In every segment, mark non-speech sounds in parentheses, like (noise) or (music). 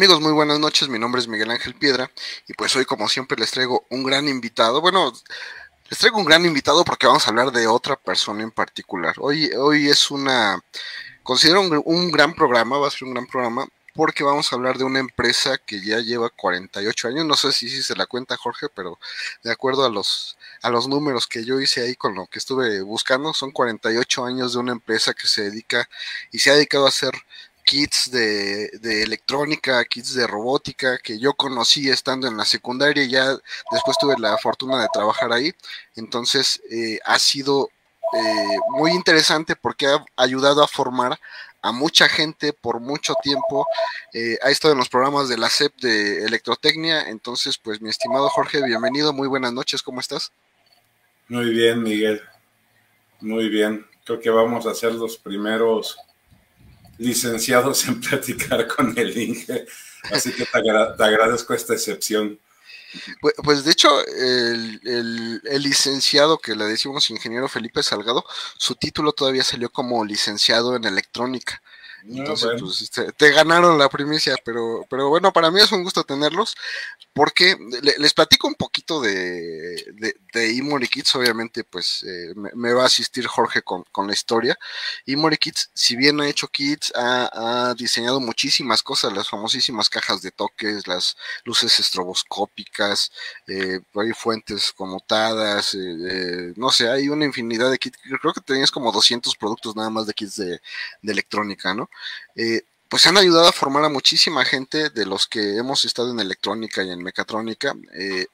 Amigos, muy buenas noches. Mi nombre es Miguel Ángel Piedra y pues hoy como siempre les traigo un gran invitado. Bueno, les traigo un gran invitado porque vamos a hablar de otra persona en particular. Hoy, hoy es una, considero un, gran programa, va a ser un gran programa porque vamos a hablar de una empresa que ya lleva 48 años. No sé si, si se la cuenta Jorge, pero de acuerdo a los, a los números que yo hice ahí con lo que estuve buscando, son 48 años de una empresa que se dedica y se ha dedicado a hacer kits de, electrónica, kits de robótica que yo conocí estando en la secundaria y ya después tuve la fortuna de trabajar ahí. Entonces eh, ha sido eh, muy interesante porque ha ayudado a formar a mucha gente por mucho tiempo. Eh, ha estado en los programas de la CEP de Electrotecnia. Entonces, pues mi estimado Jorge, bienvenido, muy buenas noches, ¿cómo estás? Muy bien, Miguel. Muy bien. Creo que vamos a ser los primeros licenciados (laughs) en platicar con el Inge, así que te, agradezco esta excepción. Pues, pues de hecho, el, licenciado que le decimos ingeniero Felipe Salgado, su título todavía salió como licenciado en electrónica. Entonces, pues, este, te ganaron la primicia, pero, pero bueno, para mí es un gusto tenerlos, porque les platico un poquito de, de, de Kids, obviamente, pues eh, me, va a asistir Jorge con, la historia. Imori Kids, si bien ha hecho kits, ha, diseñado muchísimas cosas, las famosísimas cajas de toques, las luces estroboscópicas, eh, hay fuentes conmutadas, eh, no sé, hay una infinidad de kits, creo que tenías como 200 productos nada más de kits de, de electrónica, ¿no? Eh, pues han ayudado a formar a muchísima gente de los que hemos estado en electrónica y en mecatrónica. Eh,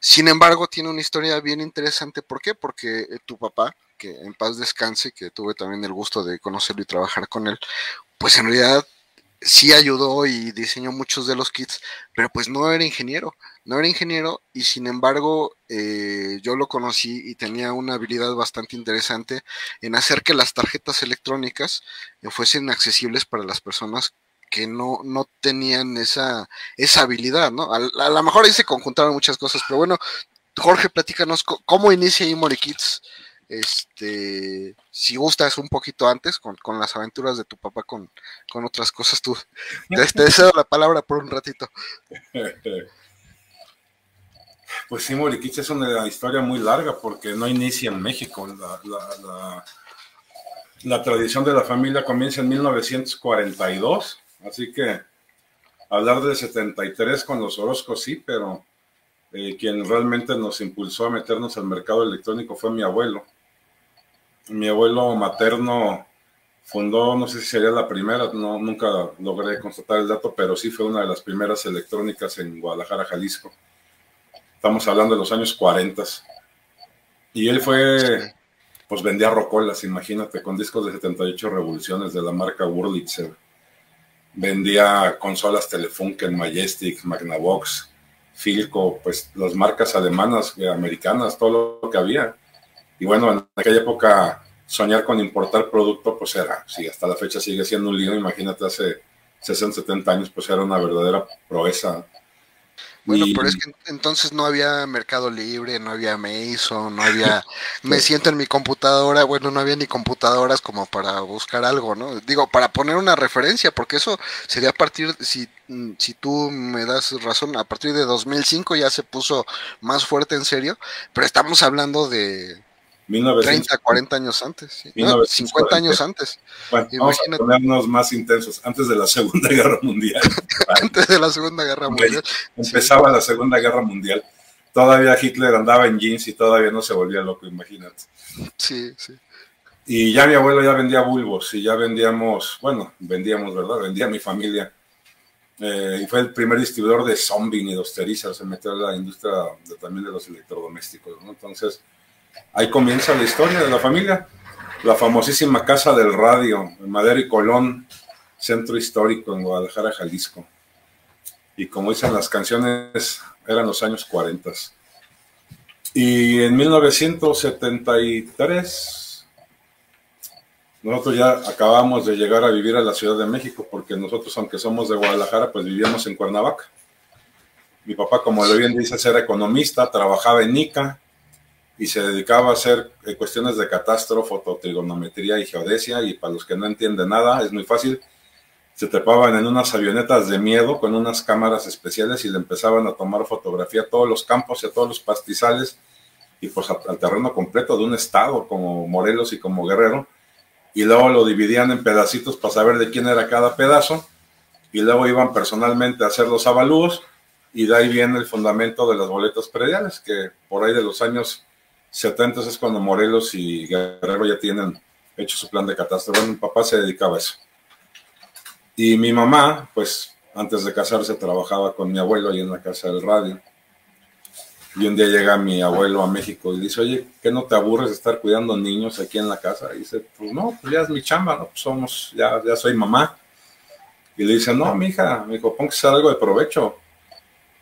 sin embargo, tiene una historia bien interesante. ¿Por qué? Porque eh, tu papá, que en paz descanse, que tuve también el gusto de conocerlo y trabajar con él, pues en realidad sí ayudó y diseñó muchos de los kits, pero pues no era ingeniero, no era ingeniero y sin embargo eh, yo lo conocí y tenía una habilidad bastante interesante en hacer que las tarjetas electrónicas eh, fuesen accesibles para las personas que no, no tenían esa, esa habilidad, ¿no? A, a lo mejor ahí se conjuntaron muchas cosas, pero bueno, Jorge, platícanos cómo inicia Imori Kits este, si gustas un poquito antes con, las aventuras de tu papá con, otras cosas, tú te, deseo la palabra por un ratito. (laughs) Pues sí, Moriquich es una historia muy larga porque no inicia en México. La, tradición de la familia comienza en 1942, así que hablar de 73 con los Orozcos sí, pero eh, quien realmente nos impulsó a meternos al mercado electrónico fue mi abuelo mi abuelo materno fundó, no sé si sería la primera, no, nunca logré constatar el dato, pero sí fue una de las primeras electrónicas en Guadalajara, Jalisco. Estamos hablando de los años 40. Y él fue, pues vendía rocolas, imagínate, con discos de 78 revoluciones de la marca Wurlitzer. Vendía consolas Telefunken, Majestic, Magnavox, Filco, pues las marcas alemanas, americanas, todo lo que había. Y bueno, en aquella época soñar con importar producto, pues era, si hasta la fecha sigue siendo un lío, imagínate hace 60, 70 años, pues era una verdadera proeza. Bueno, pero es que entonces no había Mercado Libre, no había Mason, no había, (laughs) (laughs) me siento en mi computadora, bueno, no había ni computadoras como para buscar algo, ¿no? Digo, para poner una referencia, porque eso sería a partir, si, si tú me das razón, a partir de 2005 ya se puso más fuerte en serio, pero estamos hablando de, 30, 40 años antes, 50 años antes. Bueno, vamos a ponernos más intensos, antes de la Segunda (laughs) Guerra Mundial. (laughs) antes de la Segunda Guerra Mundial. Empezaba la Segunda Guerra Mundial. Todavía Hitler andaba en jeans y todavía no se volvía loco, imagínate. Sí, sí. Y ya mi abuelo ya vendía bulbos y ya vendíamos, bueno, vendíamos, ¿verdad? Vendía mi familia. Eh, y fue el primer distribuidor de zombie y de Osteriza, se metió en la industria también de los electrodomésticos, ¿no? Entonces, Ahí comienza la historia de la familia. La famosísima Casa del Radio, en Madero y Colón, centro histórico en Guadalajara, Jalisco. Y como dicen las canciones, eran los años 40. Y en 1973, nosotros ya acabamos de llegar a vivir a la Ciudad de México, porque nosotros, aunque somos de Guadalajara, pues vivíamos en Cuernavaca. Mi papá, como lo bien dice, era economista, trabajaba en ICA, y se dedicaba a hacer eh, cuestiones de catastro, fototrigonometría y geodesia. Y para los que no entienden nada, es muy fácil. se trepaban en unas avionetas de miedo con unas cámaras especiales y le empezaban a tomar fotografía a todos los campos y a todos los pastizales y pues al terreno completo de un estado como Morelos y como Guerrero y luego lo dividían en pedacitos para saber de quién era cada pedazo y luego iban personalmente a hacer los avalúos y de ahí viene el fundamento de las boletas prediales que por ahí de los años 70 es cuando Morelos y Guerrero ya tienen hecho su plan de catástrofe. Bueno, mi papá se dedicaba a eso. Y mi mamá, pues antes de casarse trabajaba con mi abuelo ahí en la casa del radio. Y un día llega mi abuelo a México y dice, oye, ¿qué no te aburres de estar cuidando niños aquí en la casa? Y dice, pues no, pues ya es mi chamba, ¿no? Pues somos, ya, ya soy mamá. Y le dice, no, mi hija, me dijo, póngase algo de provecho.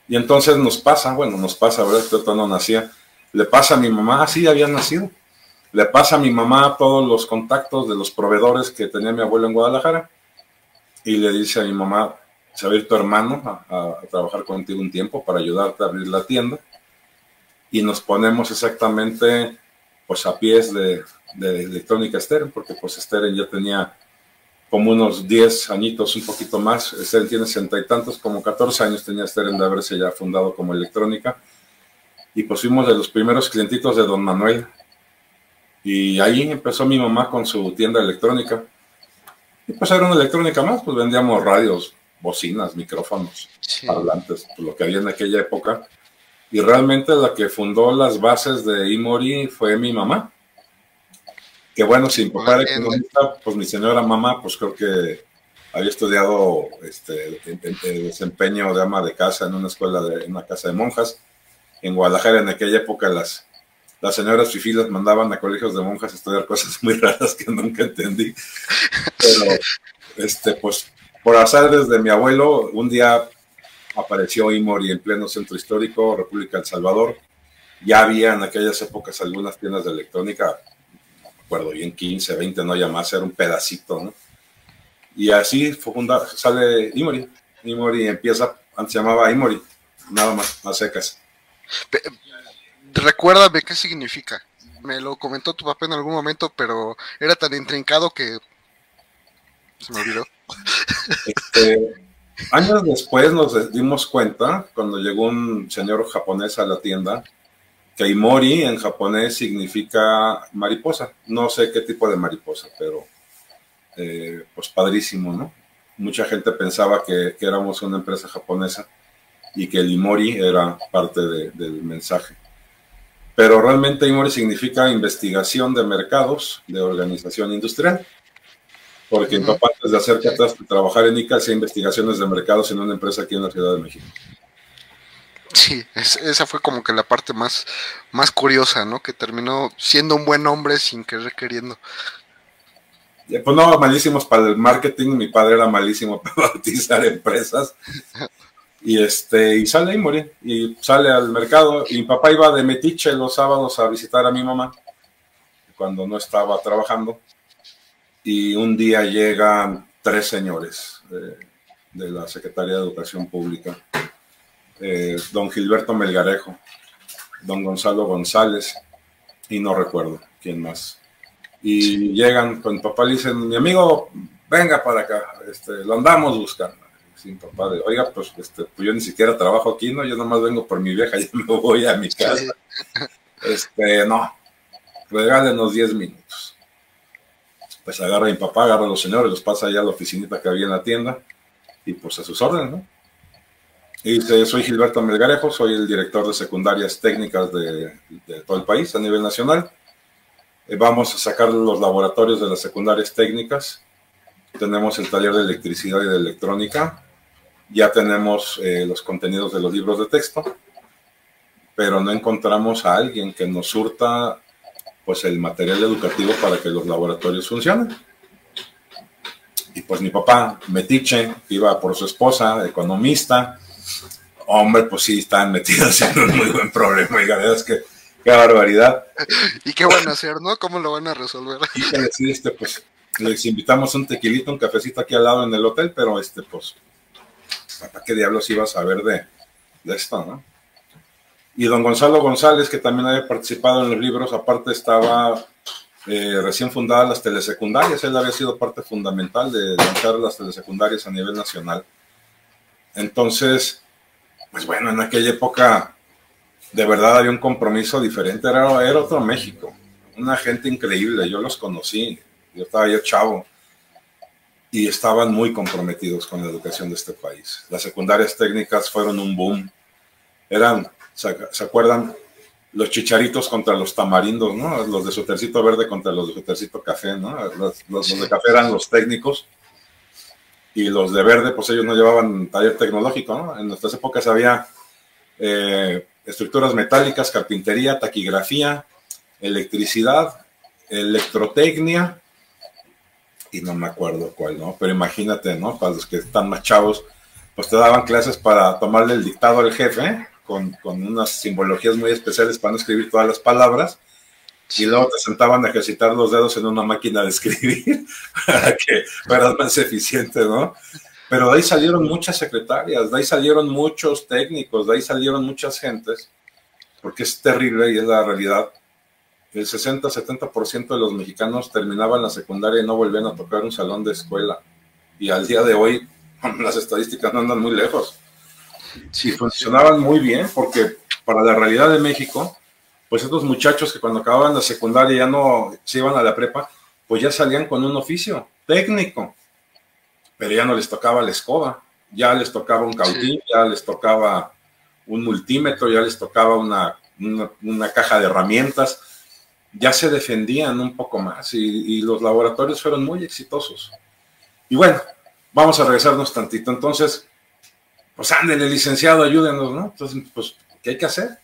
Y entonces nos pasa, bueno, nos pasa, ¿verdad? Esto no nacía. Le pasa a mi mamá, así ah, había nacido. Le pasa a mi mamá todos los contactos de los proveedores que tenía mi abuelo en Guadalajara y le dice a mi mamá, se va a tu hermano a, trabajar contigo un tiempo para ayudarte a abrir la tienda. Y nos ponemos exactamente pues a pies de, de Electrónica Steren, porque pues Steren ya tenía como unos 10 añitos, un poquito más. Steren tiene sesenta y tantos, como 14 años tenía Steren de haberse ya fundado como Electrónica. Y pues fuimos de los primeros clientitos de Don Manuel. Y ahí empezó mi mamá con su tienda electrónica. Y pues era una electrónica más, pues vendíamos radios, bocinas, micrófonos, hablantes, pues, lo que había en aquella época. Y realmente la que fundó las bases de Imori fue mi mamá. Que bueno, sin papá era economista, pues mi señora mamá, pues creo que había estudiado este, el, desempeño de ama de casa en una escuela, de, en una casa de monjas. En Guadalajara en aquella época las las señoras fifilas mandaban a colegios de monjas a estudiar cosas muy raras que nunca entendí. Pero, este, pues, por azar desde mi abuelo, un día apareció Imori en pleno centro histórico, República del Salvador. Ya había en aquellas épocas algunas tiendas de electrónica, no me acuerdo bien, 15, 20, no ya más, era un pedacito, ¿no? Y así fue fundada, sale Imori. Imori empieza, antes se llamaba Imori, nada más, a secas recuérdame qué significa. Me lo comentó tu papá en algún momento, pero era tan intrincado que se me olvidó. Este, años después nos dimos cuenta, cuando llegó un señor japonés a la tienda, que Imori en japonés significa mariposa. No sé qué tipo de mariposa, pero eh, pues padrísimo, ¿no? Mucha gente pensaba que, éramos una empresa japonesa y que el Imori era parte del mensaje pero realmente IMORI significa investigación de mercados de organización industrial. Porque no antes de hacer atrás trabajar en ICA, hacía investigaciones de mercados en una empresa aquí en la Ciudad de México. Sí, esa fue como que la parte más, más curiosa, ¿no? Que terminó siendo un buen hombre sin querer queriendo. Pues no, malísimos para el marketing, mi padre era malísimo (laughs) para bautizar empresas. Y, este, y sale y morí, y sale al mercado. Y mi papá iba de metiche los sábados a visitar a mi mamá, cuando no estaba trabajando. Y un día llegan tres señores de, la Secretaría de Educación Pública, eh, don Gilberto Melgarejo, don Gonzalo González, y no recuerdo quién más. Y llegan con papá y dicen, mi amigo, venga para acá, este, lo andamos buscando sin papá de, oiga, pues, este, pues yo ni siquiera trabajo aquí, ¿no? Yo nomás vengo por mi vieja, (laughs) y me voy a mi casa. Este, no, regálenos 10 minutos. Pues agarra a mi papá, agarra a los señores, los pasa allá a la oficinita que había en la tienda, y pues a sus órdenes, ¿no? Y dice, soy Gilberto Melgarejo, soy el director de secundarias técnicas de, todo el país a nivel nacional. Eh, vamos a sacar los laboratorios de las secundarias técnicas. Tenemos el taller de electricidad y de electrónica ya tenemos eh, los contenidos de los libros de texto, pero no encontramos a alguien que nos surta pues el material educativo para que los laboratorios funcionen. Y pues mi papá, metiche, iba por su esposa, economista, hombre, pues sí, están metidos en un muy buen problema, y la verdad es que qué barbaridad. (laughs) ¿Y qué van a hacer, no? ¿Cómo lo van a resolver? Y que decir, este, pues, les invitamos un tequilito, un cafecito aquí al lado en el hotel, pero este, pues, ¿para qué diablos iba a saber de, esto, no? Y don Gonzalo González, que también había participado en los libros, aparte estaba eh, recién fundadas las telesecundarias. Él había sido parte fundamental de lanzar las telesecundarias a nivel nacional. Entonces, pues bueno, en aquella época de verdad había un compromiso diferente, era, era otro México, una gente increíble, yo los conocí, yo estaba yo chavo y estaban muy comprometidos con la educación de este país. Las secundarias técnicas fueron un boom. Eran, ¿se, acuerdan? Los chicharitos contra los tamarindos, ¿no? Los de su tercito verde contra los de su tercito café, ¿no? Los, los, de café eran los técnicos y los de verde, pues ellos no llevaban taller tecnológico, ¿no? En nuestras épocas había eh, estructuras metálicas, carpintería, taquigrafía, electricidad, electrotecnia, y no me acuerdo cuál, ¿no? Pero imagínate, ¿no? Para los que están más chavos, pues te daban clases para tomarle el dictado al jefe, con, con unas simbologías muy especiales para no escribir todas las palabras, y luego te sentaban a ejercitar los dedos en una máquina de escribir (laughs) para que fueras más eficiente, ¿no? Pero de ahí salieron muchas secretarias, de ahí salieron muchos técnicos, de ahí salieron muchas gentes, porque es terrible y es la realidad el 60-70% de los mexicanos terminaban la secundaria y no volvían a tocar un salón de escuela. Y al día de hoy, (laughs) las estadísticas no andan muy lejos. Sí, funcionaban muy bien porque para la realidad de México, pues estos muchachos que cuando acababan la secundaria ya no se iban a la prepa, pues ya salían con un oficio técnico, pero ya no les tocaba la escoba, ya les tocaba un cautín, ya les tocaba un multímetro, ya les tocaba una, una caja de herramientas ya se defendían un poco más y, los laboratorios fueron muy exitosos. Y bueno, vamos a regresarnos tantito. Entonces, pues ándele, licenciado, ayúdenos, ¿no? Entonces, pues, ¿qué hay que hacer?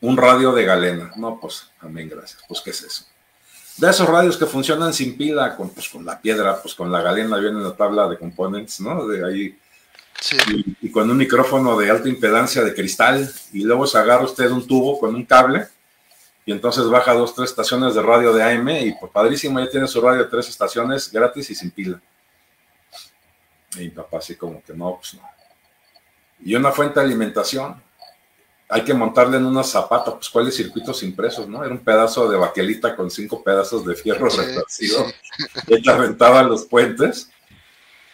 Un radio de galena. No, pues, amén, gracias. Pues, ¿qué es eso? De esos radios que funcionan sin pila, con, pues, con la piedra, pues con la galena viene la tabla de componentes, ¿no? De ahí. Y, y, con un micrófono de alta impedancia de cristal, y luego se agarra usted un tubo con un cable y entonces baja dos, tres estaciones de radio de AM y pues padrísimo, ya tiene su radio de tres estaciones gratis y sin pila. Y mi papá así como que no, pues no. Y una fuente de alimentación, hay que montarle en unos zapatos, pues cuáles circuitos impresos, ¿no? Era un pedazo de baquelita con cinco pedazos de fierro sí, Ella (laughs) aventaba los puentes.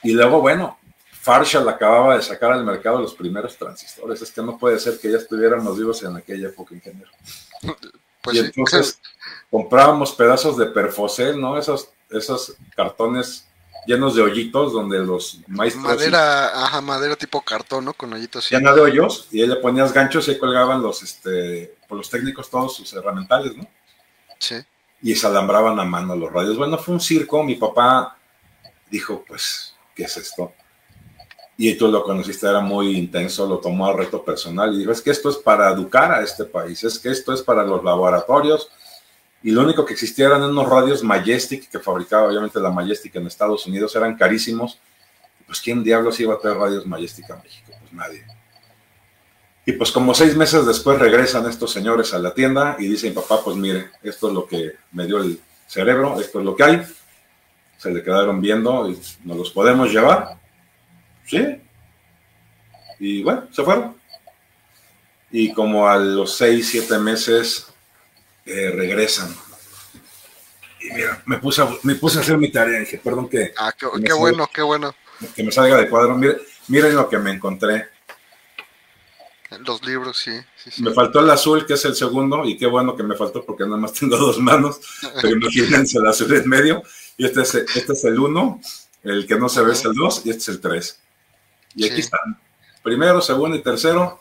Y luego, bueno, Farshall acababa de sacar al mercado los primeros transistores. Es que no puede ser que ya estuviéramos vivos en aquella época, ingeniero. (laughs) Pues y entonces comprábamos pedazos de perfocel, ¿no? Esos, esos cartones llenos de hoyitos donde los maestros... Madera, ajá, madera tipo cartón, ¿no? Con hoyitos. Llena de hoyos y ahí le ponías ganchos y ahí colgaban los, este, por los técnicos todos sus herramientales, ¿no? Sí. Y se alambraban a mano los radios. Bueno, fue un circo, mi papá dijo, pues, ¿qué es esto? Y tú lo conociste, era muy intenso, lo tomó a reto personal y dijo, es que esto es para educar a este país, es que esto es para los laboratorios. Y lo único que existía eran unos radios Majestic, que fabricaba obviamente la Majestic en Estados Unidos, eran carísimos. Pues ¿quién diablos iba a traer radios Majestic a México? Pues nadie. Y pues como seis meses después regresan estos señores a la tienda y dicen, papá, pues mire, esto es lo que me dio el cerebro, esto es lo que hay. Se le quedaron viendo y nos los podemos llevar. Sí. Y bueno, se fueron. Y como a los seis, siete meses eh, regresan. Y mira, me puse, a, me puse a hacer mi tarea. Dije, perdón que. Ah, qué, bueno, qué bueno. Que me salga de cuadro. Miren, miren lo que me encontré. Los libros, sí, Me faltó el azul, que es el segundo, y qué bueno que me faltó porque nada más tengo (laughs) dos manos. Pero imagínense el azul en medio. Y este es, este es el uno, el que no se ve es el dos, y este es el tres. Y aquí están. Primero, segundo y tercero.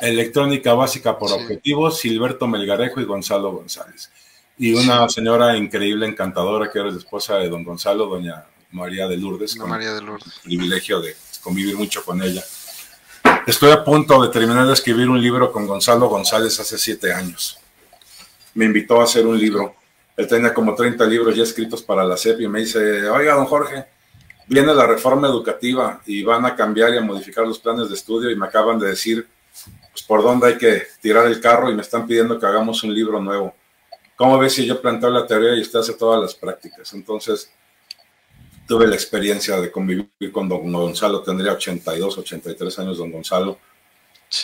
Electrónica básica por objetivos, Silberto Melgarejo y Gonzalo González. Y una señora increíble, encantadora, que era la esposa de don Gonzalo, doña María de Lourdes. Con María de Lourdes. privilegio de convivir mucho con ella. Estoy a punto de terminar de escribir un libro con Gonzalo González hace siete años. Me invitó a hacer un libro. Él tenía como 30 libros ya escritos para la CEP y me dice, oiga, don Jorge, viene la reforma educativa y van a cambiar y a modificar los planes de estudio y me acaban de decir pues, por dónde hay que tirar el carro y me están pidiendo que hagamos un libro nuevo. ¿Cómo ves si yo planteo la teoría y usted hace todas las prácticas? Entonces, tuve la experiencia de convivir con don Gonzalo, tendría 82, 83 años don Gonzalo,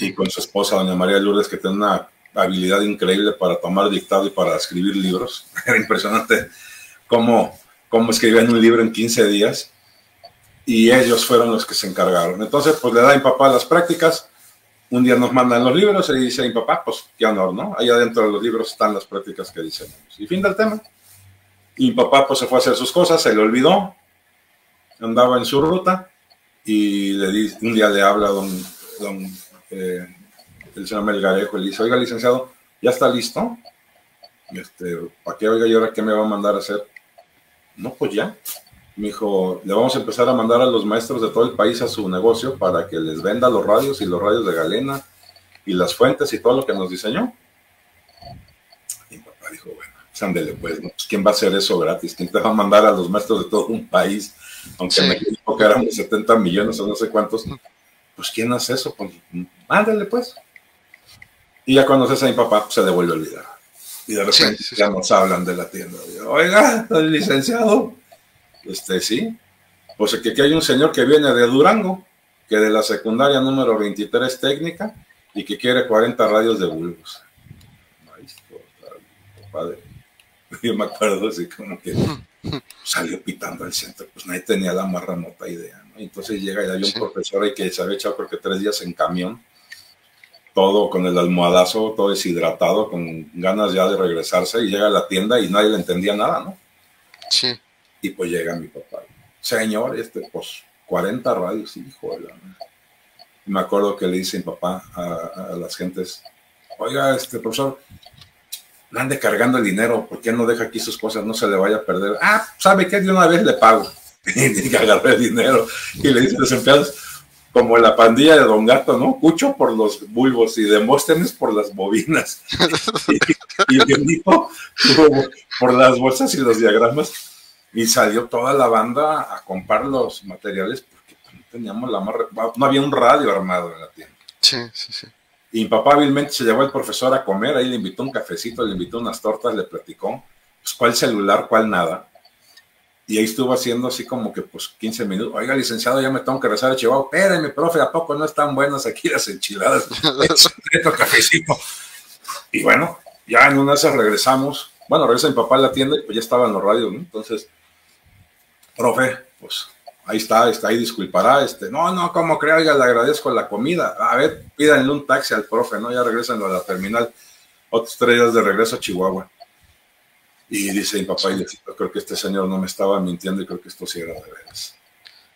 y con su esposa, doña María Lourdes, que tiene una habilidad increíble para tomar dictado y para escribir libros. (laughs) Era impresionante cómo, cómo escribían un libro en 15 días y ellos fueron los que se encargaron. Entonces, pues le da a mi papá las prácticas. Un día nos mandan los libros y dice mi papá, pues qué honor, ¿no? Ahí adentro de los libros están las prácticas que diseñamos. Y fin del tema. Y mi papá pues se fue a hacer sus cosas, se le olvidó, andaba en su ruta y le di, un día le habla a don, don eh, el señor Melgarejo y le dice, oiga licenciado, ¿ya está listo? Este, ¿Para qué, oiga, y ahora qué me va a mandar a hacer? No, pues ya me dijo, le vamos a empezar a mandar a los maestros de todo el país a su negocio para que les venda los radios y los radios de galena y las fuentes y todo lo que nos diseñó. Y mi papá dijo, bueno, sándele pues, pues, ¿quién va a hacer eso gratis? ¿Quién te va a mandar a los maestros de todo un país? Aunque me dijo que éramos 70 millones o no sé cuántos. Pues ¿quién hace eso? Pues mándale pues. Y ya cuando se a mi papá, pues, se devuelve a olvidar. Y de repente ya nos hablan de la tienda. Oiga, el licenciado, este, sí. Pues que aquí hay un señor que viene de Durango, que de la secundaria número 23 técnica y que quiere 40 radios de bulbos. padre. (laughs) Yo me acuerdo así como que salió pitando al centro, pues nadie tenía la más remota idea. Entonces llega y hay un profesor ahí que se había echado porque tres días en camión, todo con el almohadazo, todo deshidratado, con ganas ya de regresarse, y llega a la tienda y nadie le entendía nada, ¿no? Sí. Y pues llega mi papá. Señor, este, pues 40 radios, hijo de la... Me acuerdo que le dice mi papá a, las gentes, oiga, este profesor, no ande cargando el dinero, ¿por qué no deja aquí sus cosas? No se le vaya a perder. Ah, ¿sabe qué? De una vez le pago. (laughs) y agarré el dinero. Y le dice a los empleados, como la pandilla de Don Gato, ¿no? Cucho por los bulbos y Demóstenes por las bobinas. (laughs) (laughs) y, y por las bolsas y los diagramas y salió toda la banda a comprar los materiales porque no teníamos la más... No había un radio armado en la tienda. Sí, sí, sí. Y hábilmente se llevó al profesor a comer, ahí le invitó un cafecito, le invitó unas tortas, le platicó, pues cuál celular, cuál nada. Y ahí estuvo haciendo así como que pues 15 minutos. Oiga, licenciado, ya me tengo que rezar a Chihuahua. Espérame, profe, ¿a poco no están buenas aquí las enchiladas? (laughs) cafecito. Y bueno, ya en una de esas regresamos. Bueno, regresa mi papá a la tienda y pues ya estaban los radios, ¿no? Entonces profe, pues ahí está, está ahí, disculpará, este, no, no, como crea, oiga, le agradezco la comida, a ver, pídanle un taxi al profe, ¿no? Ya regresan a la terminal, otros tres días de regreso a Chihuahua. Y dice mi papá, y yo creo que este señor no me estaba mintiendo y creo que esto sí era de veras.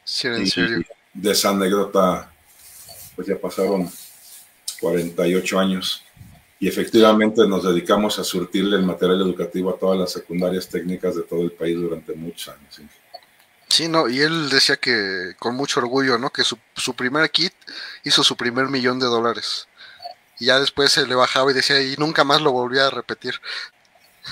Sí, en serio. de esa anécdota, pues ya pasaron 48 años y efectivamente nos dedicamos a surtirle el material educativo a todas las secundarias técnicas de todo el país durante muchos años. Sí, no, y él decía que con mucho orgullo, ¿no? Que su, su primer kit hizo su primer millón de dólares. Y ya después se le bajaba y decía, y nunca más lo volvía a repetir.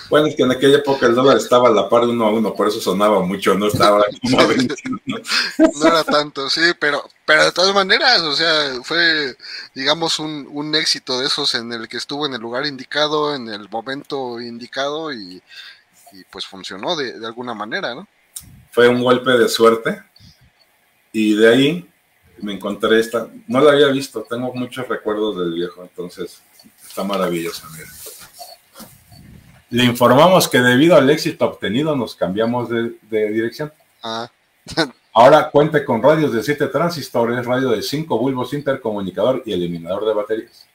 Bueno, es que en aquella época el dólar estaba a la par de uno a uno, por eso sonaba mucho, no estaba (laughs) como a 20, ¿no? no era tanto, sí, pero, pero de todas maneras, o sea, fue, digamos, un, un éxito de esos en el que estuvo en el lugar indicado, en el momento indicado y, y pues funcionó de, de alguna manera, ¿no? Fue un golpe de suerte y de ahí me encontré esta, no la había visto, tengo muchos recuerdos del viejo, entonces está maravillosa, Le informamos que debido al éxito obtenido nos cambiamos de, dirección. Ah. (laughs) Ahora cuente con radios de 7 transistores, radio de 5 bulbos, intercomunicador y eliminador de baterías.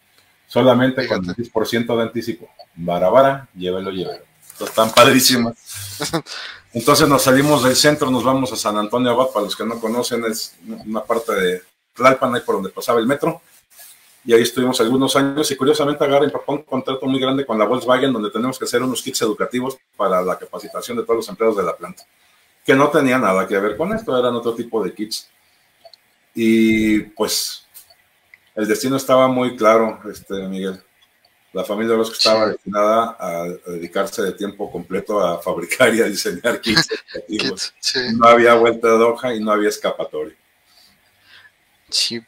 Solamente con con 10% de anticipo. Barabara, llévelo, llévelo. Están padrísimas. (laughs) Entonces nos salimos del centro, nos vamos a San Antonio Abad, para los que no conocen, es una parte de Tlalpan, ahí por donde pasaba el metro. Y ahí estuvimos algunos años y curiosamente agarra papá un contrato muy grande con la Volkswagen donde tenemos que hacer unos kits educativos para la capacitación de todos los empleados de la planta, que no tenía nada que ver con esto, eran otro tipo de kits. Y pues el destino estaba muy claro, este Miguel la familia Orozco estaba destinada a, dedicarse de tiempo completo a fabricar y a diseñar kits. (laughs) No había vuelta de hoja y no había escapatoria. Sí,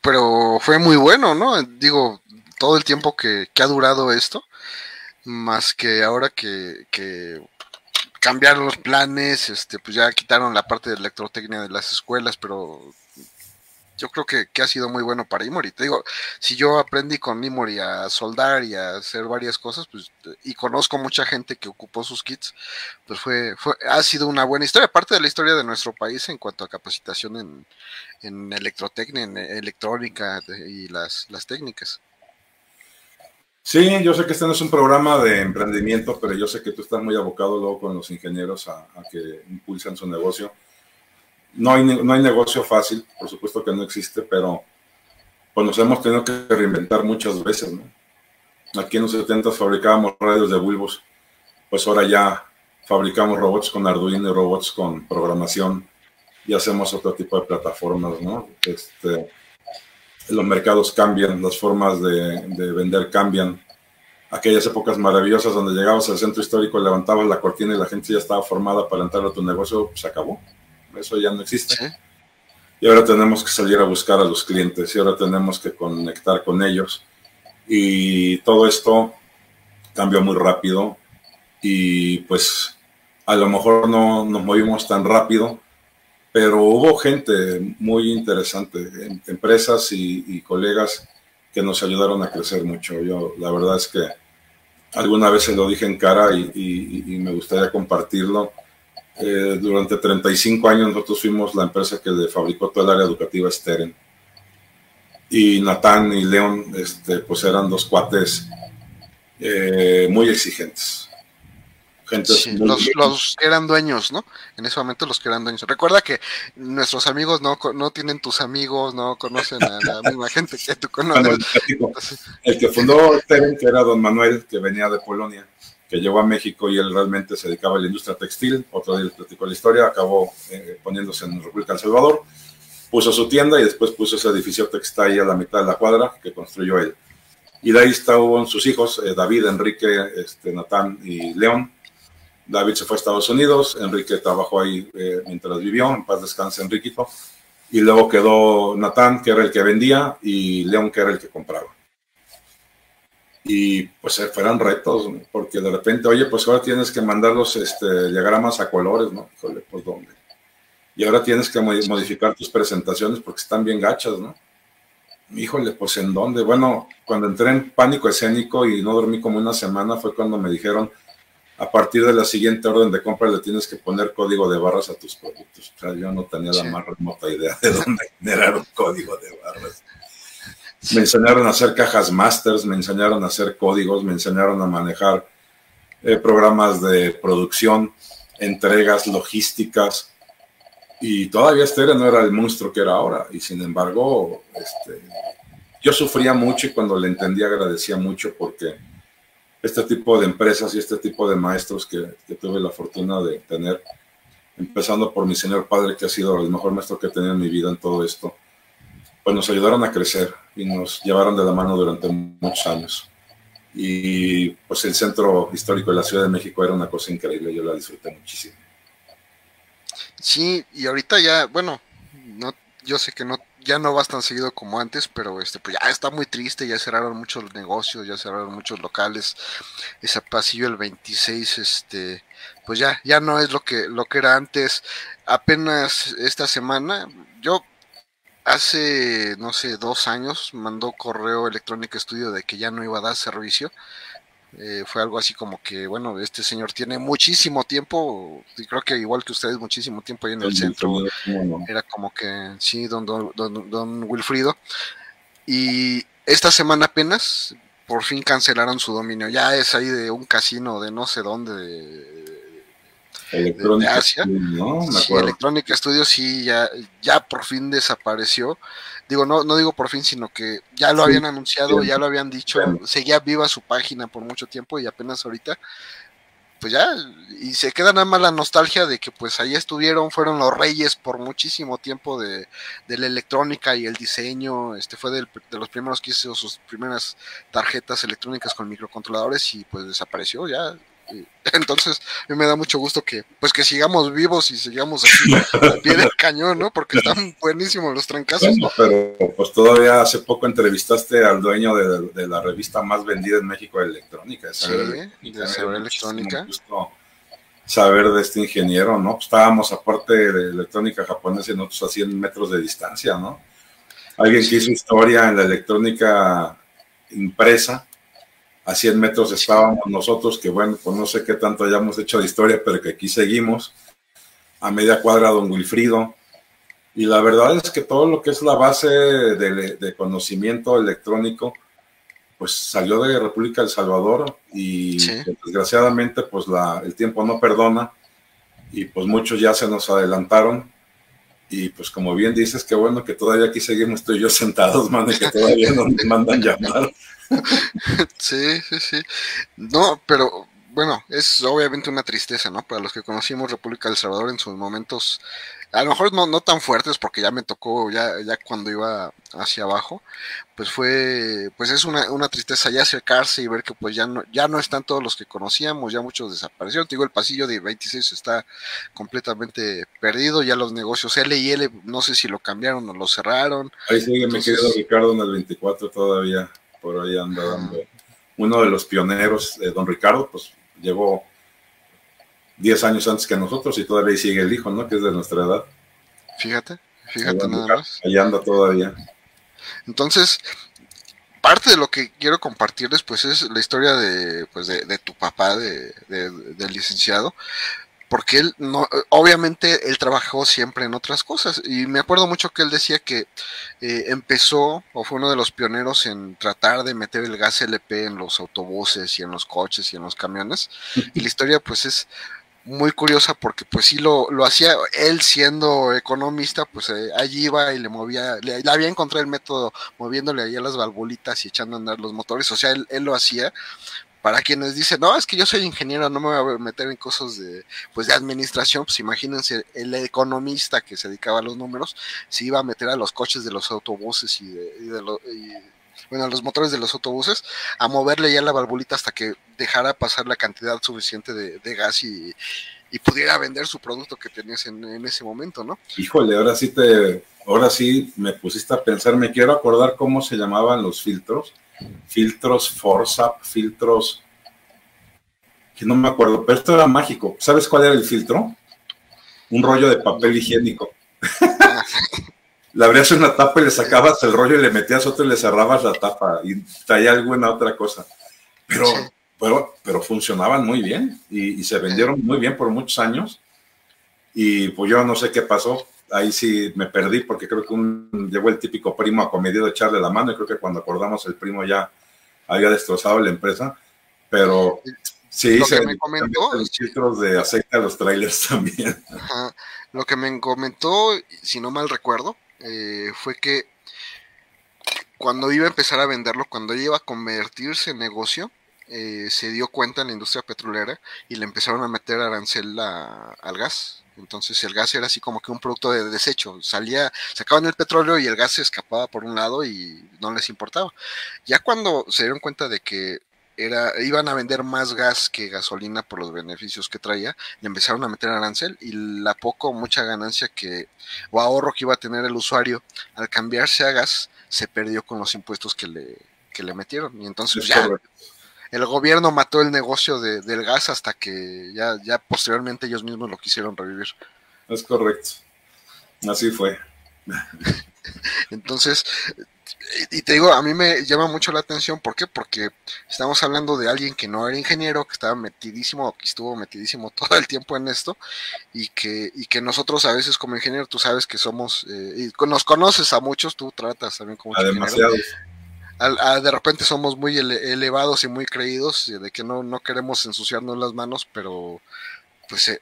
pero fue muy bueno, ¿no? Digo, todo el tiempo que, ha durado esto, más que ahora que, que cambiaron los planes, este, pues ya quitaron la parte de electrotecnia de las escuelas, pero yo creo que, ha sido muy bueno para Imori. Te digo, si yo aprendí con Imori a soldar y a hacer varias cosas, pues, y conozco mucha gente que ocupó sus kits, pues fue, fue, ha sido una buena historia, aparte de la historia de nuestro país en cuanto a capacitación en, en electrotecnia, en electrónica y las, las técnicas. Sí, yo sé que este no es un programa de emprendimiento, pero yo sé que tú estás muy abocado luego con los ingenieros a, a que impulsen su negocio no hay, no hay negocio fácil, por supuesto que no existe, pero pues nos hemos tenido que reinventar muchas veces, ¿no? Aquí en los 70 fabricábamos radios de bulbos, pues ahora ya fabricamos robots con Arduino y robots con programación y hacemos otro tipo de plataformas, ¿no? Este, los mercados cambian, las formas de, de vender cambian. Aquellas épocas maravillosas donde llegabas al centro histórico, levantabas la cortina y la gente ya estaba formada para entrar a tu negocio, pues se acabó eso ya no existe. Y ahora tenemos que salir a buscar a los clientes y ahora tenemos que conectar con ellos. Y todo esto cambió muy rápido y pues a lo mejor no nos movimos tan rápido, pero hubo gente muy interesante, em, empresas y, colegas que nos ayudaron a crecer mucho. Yo la verdad es que alguna vez se lo dije en cara y me gustaría compartirlo eh, durante 35 años nosotros fuimos la empresa que le fabricó toda el área educativa Steren. Y Natán y León, este, pues eran dos cuates eh, muy exigentes. Gente los, que eran dueños, ¿no? En ese momento los que eran dueños. Recuerda que nuestros amigos no, no tienen tus amigos, no conocen a la misma gente que tú conoces. el, que fundó Steren, que era don Manuel, que venía de Polonia, que llegó a México y él realmente se dedicaba a la industria textil. Otro día les platico la historia, acabó eh, poniéndose en República del Salvador, puso su tienda y después puso ese edificio ahí a la mitad de la cuadra que construyó él. Y de ahí estaban sus hijos, eh, David, Enrique, este, Natán y León. David se fue a Estados Unidos, Enrique trabajó ahí eh, mientras vivió, en paz descanse Enriquito. Y luego quedó Natán, que era el que vendía, y León, que era el que compraba y pues eh, fueran retos, porque de repente, oye, pues ahora tienes que mandar los este, diagramas a colores, ¿no? Híjole, pues dónde. Y ahora tienes que modificar tus presentaciones porque están bien gachas, ¿no? Híjole, pues en dónde. Bueno, cuando entré en pánico escénico y no dormí como una semana fue cuando me dijeron, a partir de la siguiente orden de compra le tienes que poner código de barras a tus productos. O sea, yo no tenía la más remota idea de dónde generar un código de barras. Me enseñaron a hacer cajas masters, me enseñaron a hacer códigos, me enseñaron a manejar eh, programas de producción, entregas, logísticas. Y todavía este no era el monstruo que era ahora. Y sin embargo, este, yo sufría mucho y cuando le entendí agradecía mucho porque este tipo de empresas y este tipo de maestros que tuve la fortuna de tener, empezando por mi señor padre, que ha sido el mejor maestro que he tenido en mi vida en todo esto, pues nos ayudaron a crecer y nos llevaron de la mano durante muchos años. Y pues el centro histórico de la Ciudad de México era una cosa increíble, yo la disfruté muchísimo. Sí, y ahorita ya, bueno, no, yo sé que no, ya no vas tan seguido como antes, pero este, pues ya está muy triste, ya cerraron muchos negocios, ya cerraron muchos locales, ese pasillo el 26, este, pues ya, ya no es lo que, lo que era antes. Apenas esta semana, yo hace, no sé, dos años mandó correo electrónico estudio de que ya no iba a dar servicio. Eh, fue algo así como que, bueno, este señor tiene muchísimo tiempo, y creo que igual que ustedes, muchísimo tiempo ahí en el centro. Era como que, sí, don, don, don, Wilfrido. Y esta semana apenas, por fin cancelaron su dominio. Ya es ahí de un casino de no sé dónde, Electrónica Asia. ¿no? sí, Electrónica Studio sí ya, ya por fin desapareció. Digo, no, no digo por fin, sino que ya lo habían anunciado, ya lo habían dicho, seguía viva su página por mucho tiempo y apenas ahorita, pues ya, y se queda nada más la nostalgia de que pues ahí estuvieron, fueron los reyes por muchísimo tiempo de, de la electrónica y el diseño, este fue de los primeros que hizo sus primeras tarjetas electrónicas con microcontroladores y pues desapareció ya, (laughs) entonces, a mí me da mucho gusto que, pues que sigamos vivos y sigamos aquí al pie del cañón, ¿no? Porque están (laughs) buenísimos los trancazos. pero pues todavía hace poco entrevistaste al dueño de, la revista más vendida en México de electrónica. Sí, de Electrónica. saber de este ingeniero, ¿no? Pues, estábamos aparte de electrónica japonesa y nosotros a 100 metros de distancia, ¿no? alguien que hizo historia en la electrónica impresa. A 100 metros estábamos nosotros, que bueno, pues no sé qué tanto hayamos hecho de historia, pero que aquí seguimos. A media cuadra, don Wilfrido. Y la verdad es que todo lo que es la base de, conocimiento electrónico, pues salió de República del Salvador y desgraciadamente pues la, el tiempo no perdona y pues muchos ya se nos adelantaron y pues como bien dices, qué bueno que todavía aquí seguimos tú y yo sentados, (laughs) man, que todavía no me mandan llamar. (laughs) Sí, sí, sí. No, pero bueno, es obviamente una tristeza, ¿no? Para los que conocimos República del Salvador en sus momentos a lo mejor no, no tan fuertes porque ya me tocó ya, ya cuando iba hacia abajo, pues fue, pues es una, una, tristeza ya acercarse y ver que pues ya no, ya no están todos los que conocíamos, ya muchos desaparecieron, te digo, el pasillo de 26 está completamente perdido, ya los negocios L y L, no sé si lo cambiaron o lo cerraron. Ahí sigue me querido Ricardo en el 24 todavía, por ahí anda dando. Uno de los pioneros, eh, don Ricardo, pues llegó 10 años antes que nosotros y todavía sigue el hijo, ¿no? Que es de nuestra edad. Fíjate, fíjate nada más. Ahí anda todavía. Entonces, parte de lo que quiero compartirles, pues, es la historia de, pues, de, tu papá, de, del licenciado, porque él, no, obviamente, él trabajó siempre en otras cosas, y me acuerdo mucho que él decía que eh, empezó, o fue uno de los pioneros en tratar de meter el gas LP en los autobuses y en los coches y en los camiones, y la (laughs) historia, pues, es muy curiosa porque pues sí lo, lo hacía él siendo economista, pues eh, allí iba y le movía, le, había encontrado el método moviéndole ahí a las valvulitas y echando a andar los motores, o sea, él, lo hacía. Para quienes dicen, no, es que yo soy ingeniero, no me voy a meter en cosas de, pues de administración, pues imagínense, el economista que se dedicaba a los números, se iba a meter a los coches de los autobuses y de, y de, bueno, los motores de los autobuses, a moverle ya la valvulita hasta que dejara pasar la cantidad suficiente de, gas y, pudiera vender su producto que tenías en, ese momento, ¿no? Híjole, ahora sí te, ahora sí me pusiste a pensar, me quiero acordar cómo se llamaban los filtros, filtros Forsap, filtros, que no me acuerdo, pero esto era mágico. ¿Sabes cuál era el filtro? Un rollo de papel higiénico. (laughs) Le abrías una tapa y le sacabas el rollo y le metías otro y le cerrabas la tapa y traía alguna otra cosa. Pero, pero, pero funcionaban muy bien y, se vendieron muy bien por muchos años. Y pues yo no sé qué pasó. Ahí sí me perdí porque creo que un, llegó el típico primo acomedido a echarle la mano y creo que cuando acordamos el primo ya había destrozado la empresa. Pero sí, lo que me comentó, los filtros de aceite a los trailers (laughs) también. Lo que me comentó, si no mal recuerdo, eh, fue que cuando iba a empezar a venderlo, cuando iba a convertirse en negocio, eh, se dio cuenta en la industria petrolera y le empezaron a meter arancel al gas. Entonces el gas era así como que un producto de desecho. Salía, sacaban el petróleo y el gas se escapaba por un lado y no les importaba. Ya cuando se dieron cuenta de que era, iban a vender más gas que gasolina por los beneficios que traía, y empezaron a meter arancel y la poco o mucha ganancia que o ahorro que iba a tener el usuario al cambiarse a gas se perdió con los impuestos que le, que le metieron. Y entonces ya el gobierno mató el negocio de, del gas hasta que ya, ya posteriormente ellos mismos lo quisieron revivir. Es correcto. Así fue. (laughs) Entonces, y te digo, a mí me llama mucho la atención, ¿por qué? Porque estamos hablando de alguien que no era ingeniero, que estaba metidísimo, que estuvo metidísimo (laughs) todo el tiempo en esto, y que, y que nosotros a veces como ingeniero, tú sabes que somos, eh, y nos conoces a muchos, tú tratas también como a demasiados. De repente somos muy elevados y muy creídos, de que no, no queremos ensuciarnos las manos, pero pues eh,